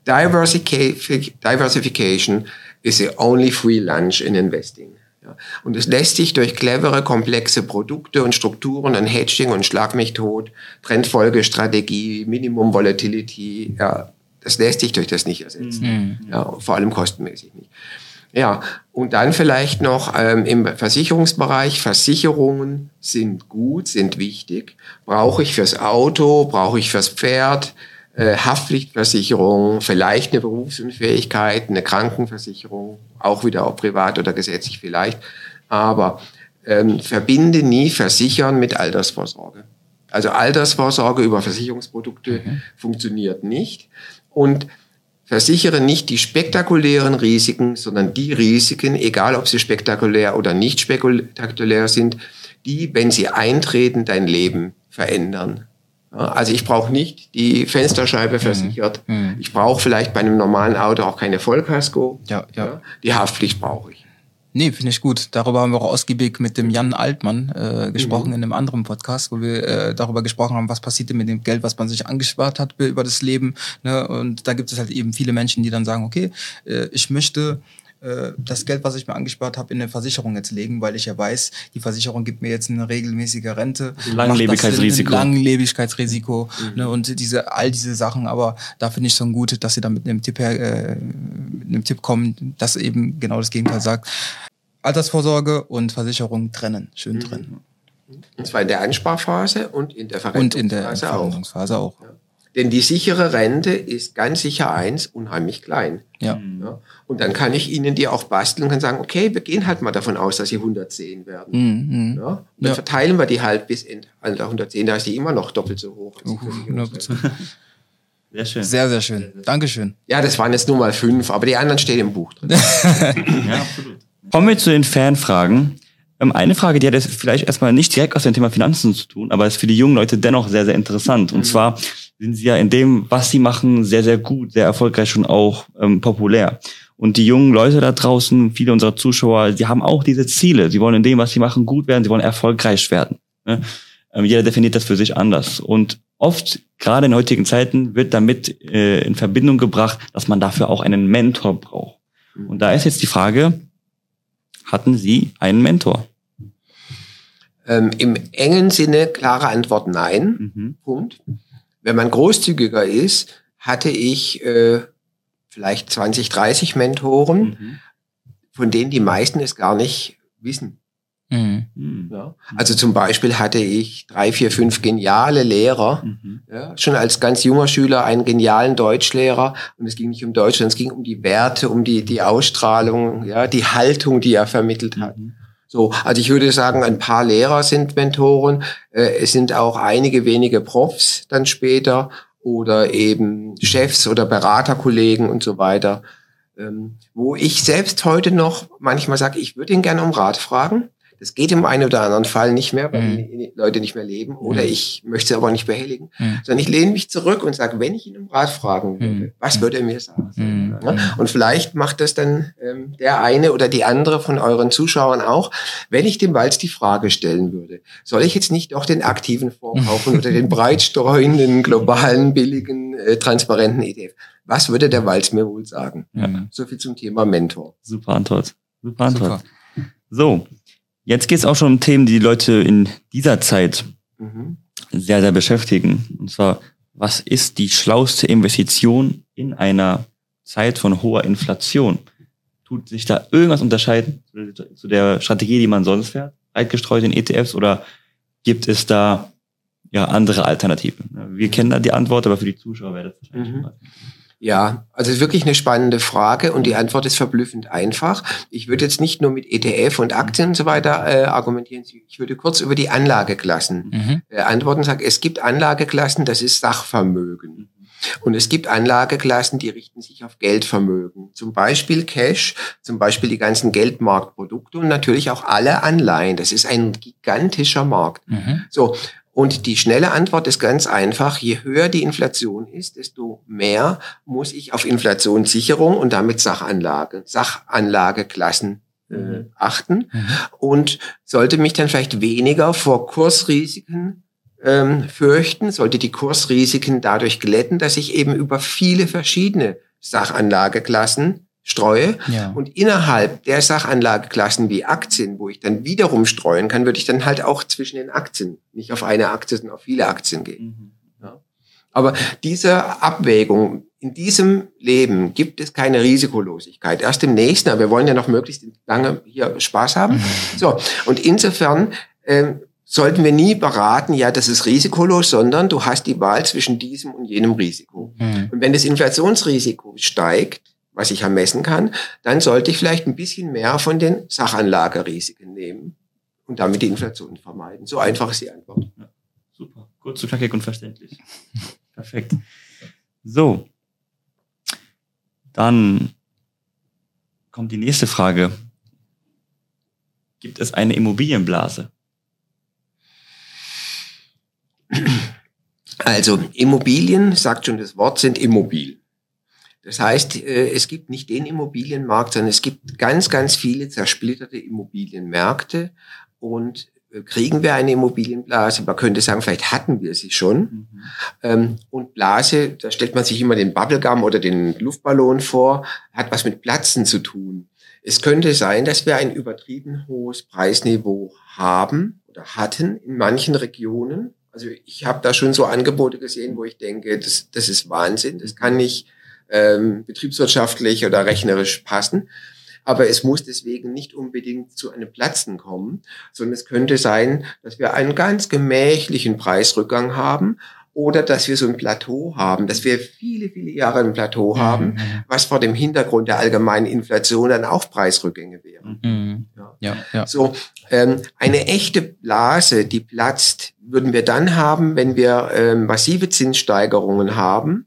Diversifica- Diversification is the only free lunch in investing. Ja. Und es lässt sich durch clevere, komplexe Produkte und Strukturen und Hedging und Schlag mich tot, Trendfolgestrategie, Minimum Volatility, ja, das lässt sich durch das nicht ersetzen. Ja, vor allem kostenmäßig nicht. Ja, und dann vielleicht noch ähm, im Versicherungsbereich. Versicherungen sind gut, sind wichtig. Brauche ich fürs Auto, brauche ich fürs Pferd, äh, Haftpflichtversicherung, vielleicht eine Berufsunfähigkeit, eine Krankenversicherung, auch wieder ob privat oder gesetzlich vielleicht. Aber ähm, verbinde nie Versichern mit Altersvorsorge. Also Altersvorsorge über Versicherungsprodukte funktioniert nicht. Und Versichere nicht die spektakulären Risiken, sondern die Risiken, egal ob sie spektakulär oder nicht spektakulär sind, die, wenn sie eintreten, dein Leben verändern. Also ich brauche nicht die Fensterscheibe versichert. Ich brauche vielleicht bei einem normalen Auto auch keine Vollkasko. Ja, ja. Die Haftpflicht brauche ich. Nee, finde ich gut. Darüber haben wir auch ausgiebig mit dem Jan Altmann äh, gesprochen in einem anderen Podcast, wo wir äh, darüber gesprochen haben, was passiert denn mit dem Geld, was man sich angespart hat über das Leben. Ne? Und da gibt es halt eben viele Menschen, die dann sagen, okay, äh, ich möchte äh, das Geld, was ich mir angespart habe, in eine Versicherung jetzt legen, weil ich ja weiß, die Versicherung gibt mir jetzt eine regelmäßige Rente. Langlebigkeitsrisiko. Langlebigkeitsrisiko ne, und diese all diese Sachen. Aber da finde ich schon gut, dass sie da mit einem Tipp her, äh, einem Tipp kommen, das eben genau das Gegenteil sagt. Altersvorsorge und Versicherung trennen, schön trennen. Und zwar in der Ansparphase und in der Und in der Verrechnungsphase auch. Auch. Denn die sichere Rente ist ganz sicher eins, unheimlich klein. Ja. Ja? Und dann kann ich Ihnen die auch basteln und kann sagen, okay, wir gehen halt mal davon aus, dass Sie 110 werden. Mhm. Ja? Und dann Ja. verteilen wir die halt bis Ende Alter 110, da ist die immer noch doppelt so hoch. Uh. Sehr schön. Sehr, sehr schön. Dankeschön. Ja, das waren jetzt nur mal fünf, aber die anderen stehen im Buch drin. (laughs) Ja, absolut. Kommen wir zu den Fanfragen. Ähm, eine Frage, die hat jetzt vielleicht erstmal nicht direkt aus dem Thema Finanzen zu tun, aber ist für die jungen Leute dennoch sehr, sehr interessant. Und zwar sind sie ja in dem, was sie machen, sehr, sehr gut, sehr erfolgreich und auch ähm, populär. Und die jungen Leute da draußen, viele unserer Zuschauer, die haben auch diese Ziele. Sie wollen in dem, was sie machen, gut werden, sie wollen erfolgreich werden. Ne? Ähm, jeder definiert das für sich anders. Und oft, gerade in heutigen Zeiten, wird damit äh, in Verbindung gebracht, dass man dafür auch einen Mentor braucht. Und da ist jetzt die Frage, hatten Sie einen Mentor? Ähm, Im engen Sinne klare Antwort nein. Mhm. Punkt. Wenn man großzügiger ist, hatte ich äh, vielleicht 20, 30 Mentoren, Mhm. von denen die meisten es gar nicht wissen. Mhm. Mhm. Ja? Also zum Beispiel hatte ich drei, vier, fünf geniale Lehrer. Mhm. Ja, schon als ganz junger Schüler einen genialen Deutschlehrer. Und es ging nicht um Deutsch, sondern es ging um die Werte, um die, die Ausstrahlung, ja, die Haltung, die er vermittelt hat. Mhm. So, also ich würde sagen, ein paar Lehrer sind Mentoren. Äh, es sind auch einige wenige Profs dann später oder eben Chefs oder Beraterkollegen und so weiter. Ähm, wo ich selbst heute noch manchmal sage, ich würde ihn gerne um Rat fragen. Das geht im einen oder anderen Fall nicht mehr, weil Mhm. die Leute nicht mehr leben oder Mhm. ich möchte sie aber nicht behelligen, Mhm. sondern ich lehne mich zurück und sage, wenn ich ihn um Rat fragen würde, Mhm. was würde er mir sagen? Mhm. Ja? Und vielleicht macht das dann ähm, der eine oder die andere von euren Zuschauern auch, wenn ich dem Walz die Frage stellen würde, soll ich jetzt nicht doch den aktiven Fonds kaufen oder den (laughs) breit streuenden, globalen, billigen, äh, transparenten ETF? Was würde der Walz mir wohl sagen? Mhm. So viel zum Thema Mentor. Super Antwort. Super Antwort. Super. So, jetzt geht es auch schon um Themen, die die Leute in dieser Zeit Mhm. sehr, sehr beschäftigen. Und zwar, was ist die schlauste Investition in einer Zeit von hoher Inflation? Tut sich da irgendwas unterscheiden zu- der Strategie, die man sonst fährt? Breit gestreut in ETFs oder gibt es da ja andere Alternativen? Wir kennen da die Antwort, aber für die Zuschauer wäre das wahrscheinlich Mhm. mal- Ja, also wirklich eine spannende Frage und die Antwort ist verblüffend einfach. Ich würde jetzt nicht nur mit ETF und Aktien und so weiter äh, argumentieren, ich würde kurz über die Anlageklassen Mhm. äh, antworten und sagen, es gibt Anlageklassen, das ist Sachvermögen. Und es gibt Anlageklassen, die richten sich auf Geldvermögen. Zum Beispiel Cash, zum Beispiel die ganzen Geldmarktprodukte und natürlich auch alle Anleihen. Das ist ein gigantischer Markt. Mhm. So, und die schnelle Antwort ist ganz einfach. Je höher die Inflation ist, desto mehr muss ich auf Inflationssicherung und damit Sachanlage, Sachanlageklassen äh, Mhm. achten Mhm. und sollte mich dann vielleicht weniger vor Kursrisiken ähm, fürchten, sollte die Kursrisiken dadurch glätten, dass ich eben über viele verschiedene Sachanlageklassen streue. Ja. Und innerhalb der Sachanlageklassen wie Aktien, wo ich dann wiederum streuen kann, würde ich dann halt auch zwischen den Aktien, nicht auf eine Aktie, sondern auf viele Aktien gehen. Mhm. Aber diese Abwägung, in diesem Leben gibt es keine Risikolosigkeit. Erst im nächsten, aber wir wollen ja noch möglichst lange hier Spaß haben. So, und insofern ähm, sollten wir nie beraten, ja, das ist risikolos, sondern du hast die Wahl zwischen diesem und jenem Risiko. Mhm. Und wenn das Inflationsrisiko steigt, was ich ermessen kann, dann sollte ich vielleicht ein bisschen mehr von den Sachanlagerisiken nehmen und damit die Inflation vermeiden. So einfach ist die Antwort. Super. Kurz, knackig und verständlich. (laughs) Perfekt. So. Dann kommt die nächste Frage. Gibt es eine Immobilienblase? Also Immobilien, sagt schon das Wort, sind immobil. Das heißt, äh, es gibt nicht den Immobilienmarkt, sondern es gibt ganz, ganz viele zersplitterte Immobilienmärkte. Und äh, kriegen wir eine Immobilienblase? Man könnte sagen, vielleicht hatten wir sie schon. Ähm, Und Blase, da stellt man sich immer den Bubblegum oder den Luftballon vor, hat was mit Platzen zu tun. Es könnte sein, dass wir ein übertrieben hohes Preisniveau haben oder hatten in manchen Regionen. Also ich habe da schon so Angebote gesehen, wo ich denke, das, das ist Wahnsinn, das kann nicht ähm, betriebswirtschaftlich oder rechnerisch passen. Aber es muss deswegen nicht unbedingt zu einem Platzen kommen, sondern es könnte sein, dass wir einen ganz gemächlichen Preisrückgang haben oder dass wir so ein Plateau haben, dass wir viele, viele Jahre ein Plateau mhm. haben, was vor dem Hintergrund der allgemeinen Inflation dann auch Preisrückgänge wären. Mhm. Ja. Ja, ja. So, ähm, eine echte Blase, die platzt, würden wir dann haben, wenn wir ähm, massive Zinssteigerungen haben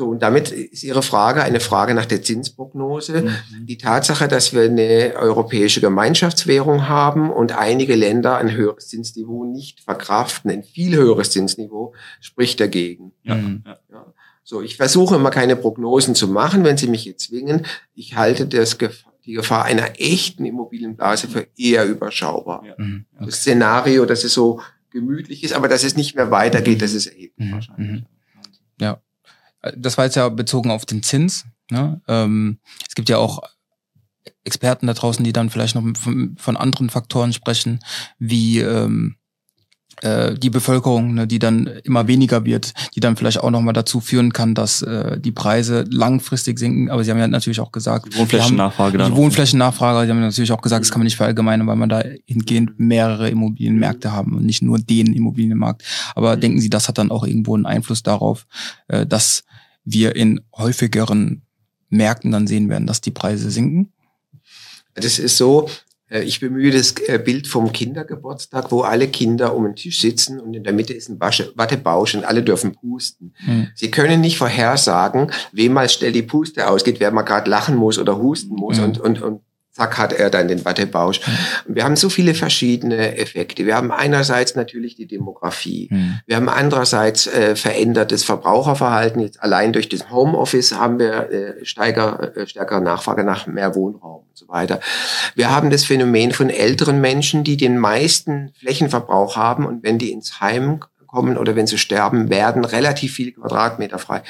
so, und damit ist Ihre Frage eine Frage nach der Zinsprognose. Mhm. Die Tatsache, dass wir eine europäische Gemeinschaftswährung haben und einige Länder ein höheres Zinsniveau nicht verkraften, ein viel höheres Zinsniveau, spricht dagegen. Ja. Mhm. Ja. So, ich versuche immer keine Prognosen zu machen, wenn Sie mich jetzt zwingen. Ich halte das die Gefahr einer echten Immobilienblase für eher überschaubar. Ja. Mhm. Okay. Das Szenario, dass es so gemütlich ist, aber dass es nicht mehr weitergeht, das ist erheblich mhm. wahrscheinlich. Ja das war jetzt ja bezogen auf den Zins. Ne? Ähm, es gibt ja auch Experten da draußen, die dann vielleicht noch von, von anderen Faktoren sprechen, wie ähm, äh, die Bevölkerung, ne, die dann immer weniger wird, die dann vielleicht auch nochmal dazu führen kann, dass äh, die Preise langfristig sinken. Aber Sie haben ja natürlich auch gesagt, die Wohnflächennachfrage. Die Wohnflächennachfrage, Sie haben natürlich auch gesagt, das kann man nicht verallgemeinern, weil man da hingehend mehrere Immobilienmärkte haben und nicht nur den Immobilienmarkt. Aber denken Sie, das hat dann auch irgendwo einen Einfluss darauf, äh, dass wir in häufigeren Märkten dann sehen werden, dass die Preise sinken? Das ist so, äh, ich bemühe das äh, Bild vom Kindergeburtstag, wo alle Kinder um den Tisch sitzen und in der Mitte ist ein Wattebausch und alle dürfen pusten. Hm. Sie können nicht vorhersagen, wem mal schnell die Puste ausgeht, wer mal gerade lachen muss oder husten muss hm. und, und, und zack hat er dann den Wattebausch. Mhm. Wir haben so viele verschiedene Effekte. Wir haben einerseits natürlich die Demografie. Mhm. Wir haben andererseits äh, verändertes Verbraucherverhalten. Jetzt allein durch das Homeoffice haben wir äh, steiger, äh, stärkere Nachfrage nach mehr Wohnraum und so weiter. Wir haben das Phänomen von älteren Menschen, die den meisten Flächenverbrauch haben und wenn die ins Heim kommen oder wenn sie sterben, werden relativ viele Quadratmeter frei.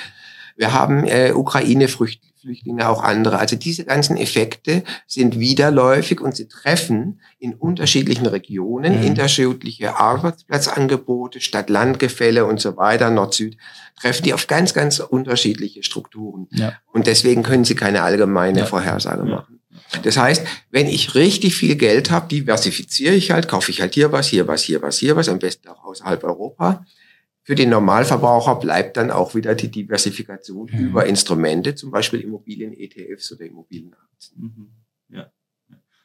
Wir haben äh, Ukraine-Flüchtlinge Flüchtlinge, auch andere. Also diese ganzen Effekte sind widerläufig und sie treffen in unterschiedlichen Regionen, mhm. unterschiedliche Arbeitsplatzangebote, Stadt-Land-Gefälle und so weiter, Nord-Süd, treffen die auf ganz, ganz unterschiedliche Strukturen. Ja. Und deswegen können sie keine allgemeine ja. Vorhersage machen. Das heißt, wenn ich richtig viel Geld habe, diversifiziere ich halt, kaufe ich halt hier was, hier was, hier was, hier was, am besten auch außerhalb Europa. Für den Normalverbraucher bleibt dann auch wieder die Diversifikation mhm. über Instrumente, zum Beispiel Immobilien-ETFs oder Immobilienaktien. Mhm. Ja.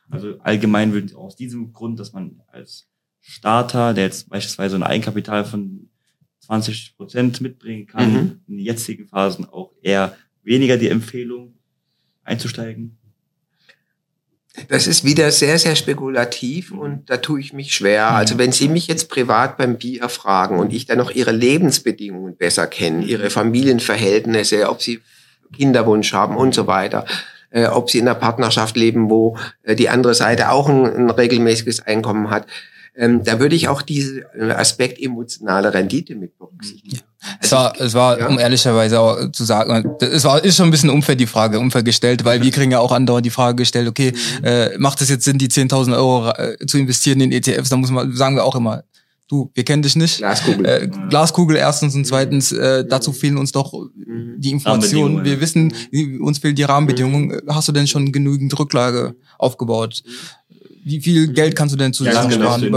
Also allgemein würde aus diesem Grund, dass man als Starter, der jetzt beispielsweise ein Eigenkapital von 20 Prozent mitbringen kann, mhm. in jetzigen Phasen auch eher weniger die Empfehlung einzusteigen. Das ist wieder sehr, sehr spekulativ und da tue ich mich schwer. Also wenn Sie mich jetzt privat beim Bier fragen und ich dann noch Ihre Lebensbedingungen besser kenne, Ihre Familienverhältnisse, ob Sie Kinderwunsch haben und so weiter, äh, ob Sie in einer Partnerschaft leben, wo äh, die andere Seite auch ein, ein regelmäßiges Einkommen hat, ähm, da würde ich auch diesen äh, Aspekt emotionale Rendite mit berücksichtigen. Ja. Es war, es war, ja. um ehrlicherweise auch zu sagen, es war, ist schon ein bisschen unfair die Frage, unfair gestellt, weil wir kriegen ja auch andauernd die Frage gestellt, okay, mhm. äh, macht es jetzt Sinn, die 10.000 Euro äh, zu investieren in ETFs? Da muss man, sagen wir auch immer, du, wir kennen dich nicht. Glaskugel. Äh, Glaskugel erstens und zweitens, äh, dazu fehlen uns doch mhm. die Informationen. Wir wissen, uns fehlen die Rahmenbedingungen. Mhm. Hast du denn schon genügend Rücklage aufgebaut? Wie viel Geld kannst du denn zusammen sparen?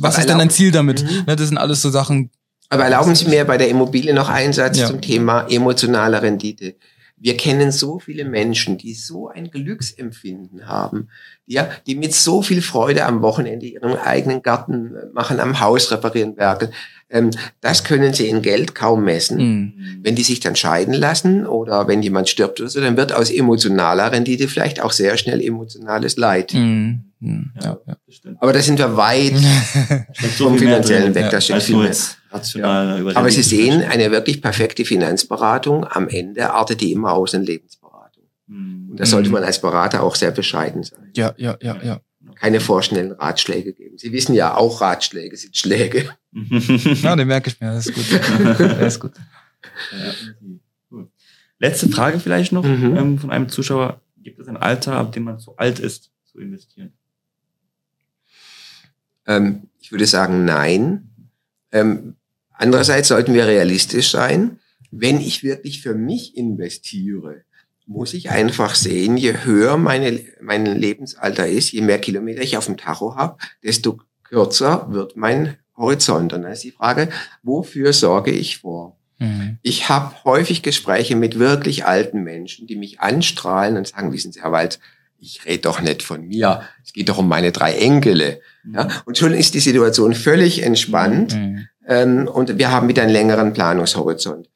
Was ist denn dein Ziel damit? Mhm. Ne, das sind alles so Sachen. Aber erlauben Sie mir bei der Immobilie noch einen Satz ja. zum Thema emotionale Rendite. Wir kennen so viele Menschen, die so ein Glücksempfinden haben, ja, die mit so viel Freude am Wochenende ihren eigenen Garten machen, am Haus reparieren, werkeln. Ähm, das können sie in Geld kaum messen. Mhm. Wenn die sich dann scheiden lassen oder wenn jemand stirbt oder so, dann wird aus emotionaler Rendite vielleicht auch sehr schnell emotionales Leid. Mhm. Mhm. Ja, ja. Aber da sind wir weit (laughs) vom finanziellen weg. Da steht viel mehr. Rational Aber Sie sehen, eine wirklich perfekte Finanzberatung am Ende artet die immer aus in Lebensberatung. Mhm. Und da sollte man als Berater auch sehr bescheiden sein. Ja, ja, ja, ja keine vorschnellen Ratschläge geben. Sie wissen ja auch, Ratschläge sind Schläge. (laughs) ja, den merke ich mir. Das ist gut. (laughs) Das ist gut. Ja, Letzte Frage vielleicht noch mhm. ähm, von einem Zuschauer. Gibt es ein Alter, ab dem man zu alt ist, zu investieren? Ähm, ich würde sagen, nein. Ähm, andererseits sollten wir realistisch sein. Wenn ich wirklich für mich investiere, muss ich einfach sehen, je höher meine, mein Lebensalter ist, je mehr Kilometer ich auf dem Tacho habe, desto kürzer wird mein Horizont. Und dann ist die Frage, wofür sorge ich vor? Mhm. Ich habe häufig Gespräche mit wirklich alten Menschen, die mich anstrahlen und sagen, wissen Sie, Herr Walz, ich rede doch nicht von mir, es geht doch um meine drei Enkele. Mhm. Ja? Und schon ist die Situation völlig entspannt mhm. ähm, und wir haben wieder einen längeren Planungshorizont.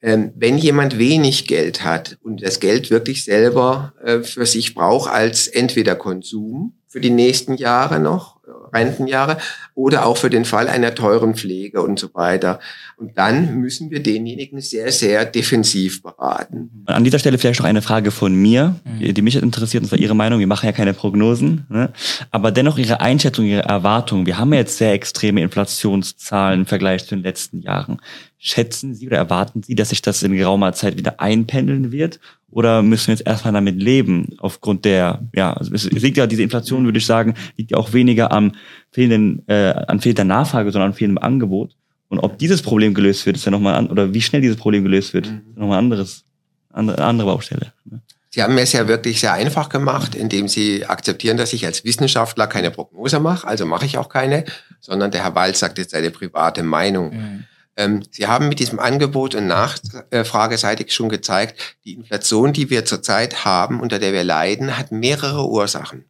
Ähm, wenn jemand wenig Geld hat und das Geld wirklich selber äh, für sich braucht als entweder Konsum für die nächsten Jahre noch Rentenjahre oder auch für den Fall einer teuren Pflege und so weiter. Und dann müssen wir denjenigen sehr, sehr defensiv beraten. An dieser Stelle vielleicht noch eine Frage von mir, mhm. die mich interessiert, und zwar Ihre Meinung. Wir machen ja keine Prognosen, ne? aber dennoch Ihre Einschätzung, Ihre Erwartung. Wir haben ja jetzt sehr extreme Inflationszahlen im Vergleich zu den letzten Jahren. Schätzen Sie oder erwarten Sie, dass sich das in geraumer Zeit wieder einpendeln wird? Oder müssen wir jetzt erstmal damit leben, aufgrund der, ja, also es liegt ja, diese Inflation, würde ich sagen, liegt ja auch weniger am fehlenden, äh, an fehlender Nachfrage, sondern an fehlendem Angebot. Und ob dieses Problem gelöst wird, ist ja nochmal an, oder wie schnell dieses Problem gelöst wird, mhm. nochmal anderes, andere, andere Baustelle. Ne? Sie haben es ja wirklich sehr einfach gemacht, indem Sie akzeptieren, dass ich als Wissenschaftler keine Prognose mache, also mache ich auch keine, sondern der Herr Walz sagt jetzt seine private Meinung. Mhm. Ähm, Sie haben mit diesem Angebot und nachfrageseitig schon gezeigt, die Inflation, die wir zurzeit haben, unter der wir leiden, hat mehrere Ursachen.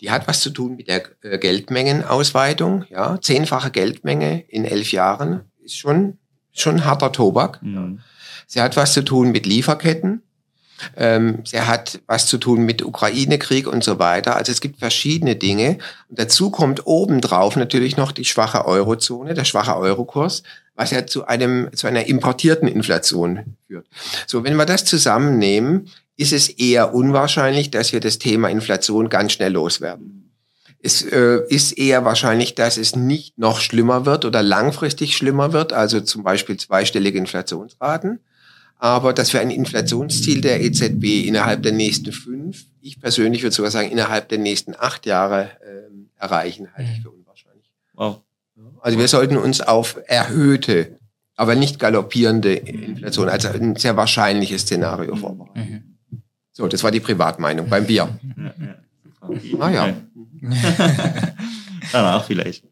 Die hat was zu tun mit der äh, Geldmengenausweitung. Ja, zehnfache Geldmenge in elf Jahren ist schon schon harter Tobak. Mhm. Sie hat was zu tun mit Lieferketten. Ähm, sie hat was zu tun mit Ukraine-Krieg und so weiter. Also es gibt verschiedene Dinge. Und dazu kommt obendrauf natürlich noch die schwache Eurozone, der schwache Eurokurs, was ja zu einem, zu einer importierten Inflation führt. So, wenn wir das zusammennehmen, ist es eher unwahrscheinlich, dass wir das Thema Inflation ganz schnell loswerden. Es äh, ist eher wahrscheinlich, dass es nicht noch schlimmer wird oder langfristig schlimmer wird, also zum Beispiel zweistellige Inflationsraten aber dass wir ein Inflationsziel der EZB innerhalb der nächsten fünf, ich persönlich würde sogar sagen innerhalb der nächsten acht Jahre ähm, erreichen, halte ich mhm. für unwahrscheinlich. Wow. Also wir sollten uns auf erhöhte, aber nicht galoppierende Inflation, also ein sehr wahrscheinliches Szenario vorbereiten. Mhm. So, das war die Privatmeinung beim Bier. Ah ja. (laughs) Danach vielleicht.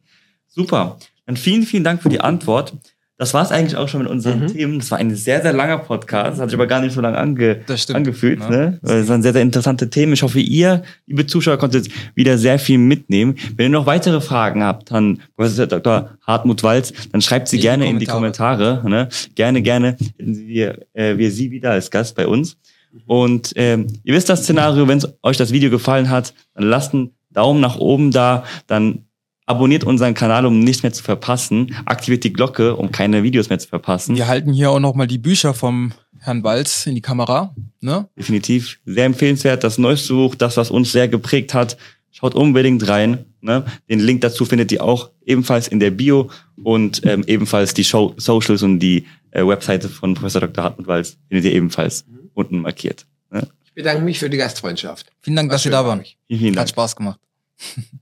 Super. Dann vielen, vielen Dank für die Antwort. Das war es eigentlich auch schon mit unseren mhm. Themen. Das war ein sehr, sehr langer Podcast. Das hat sich aber gar nicht so lange ange angefühlt. Ne? Weil es waren sehr, sehr interessante Themen. Ich hoffe, ihr, liebe Zuschauer, konntet wieder sehr viel mitnehmen. Wenn ihr noch weitere Fragen habt an Professor Dr. Hartmut Walz, dann schreibt sie in gerne in die Kommentare. Ne? Gerne, gerne wir, äh, wir sie wieder als Gast bei uns. Und ähm, ihr wisst das Szenario, wenn euch das Video gefallen hat, dann lasst einen Daumen nach oben da, dann Abonniert unseren Kanal, um nichts mehr zu verpassen. Aktiviert die Glocke, um keine Videos mehr zu verpassen. Wir halten hier auch nochmal die Bücher vom Herrn Walz in die Kamera. Ne? Definitiv. Sehr empfehlenswert. Das neueste Buch, das, was uns sehr geprägt hat. Schaut unbedingt rein. Ne? Den Link dazu findet ihr auch ebenfalls in der Bio und ähm, ebenfalls die Show Socials und die äh, Webseite von Professor Dr. Hartmut Walz findet ihr ebenfalls mhm. unten markiert. Ne? Ich bedanke mich für die Gastfreundschaft. Vielen Dank, Was dass Sie da waren. Vielen Dank. Hat Spaß gemacht. (laughs)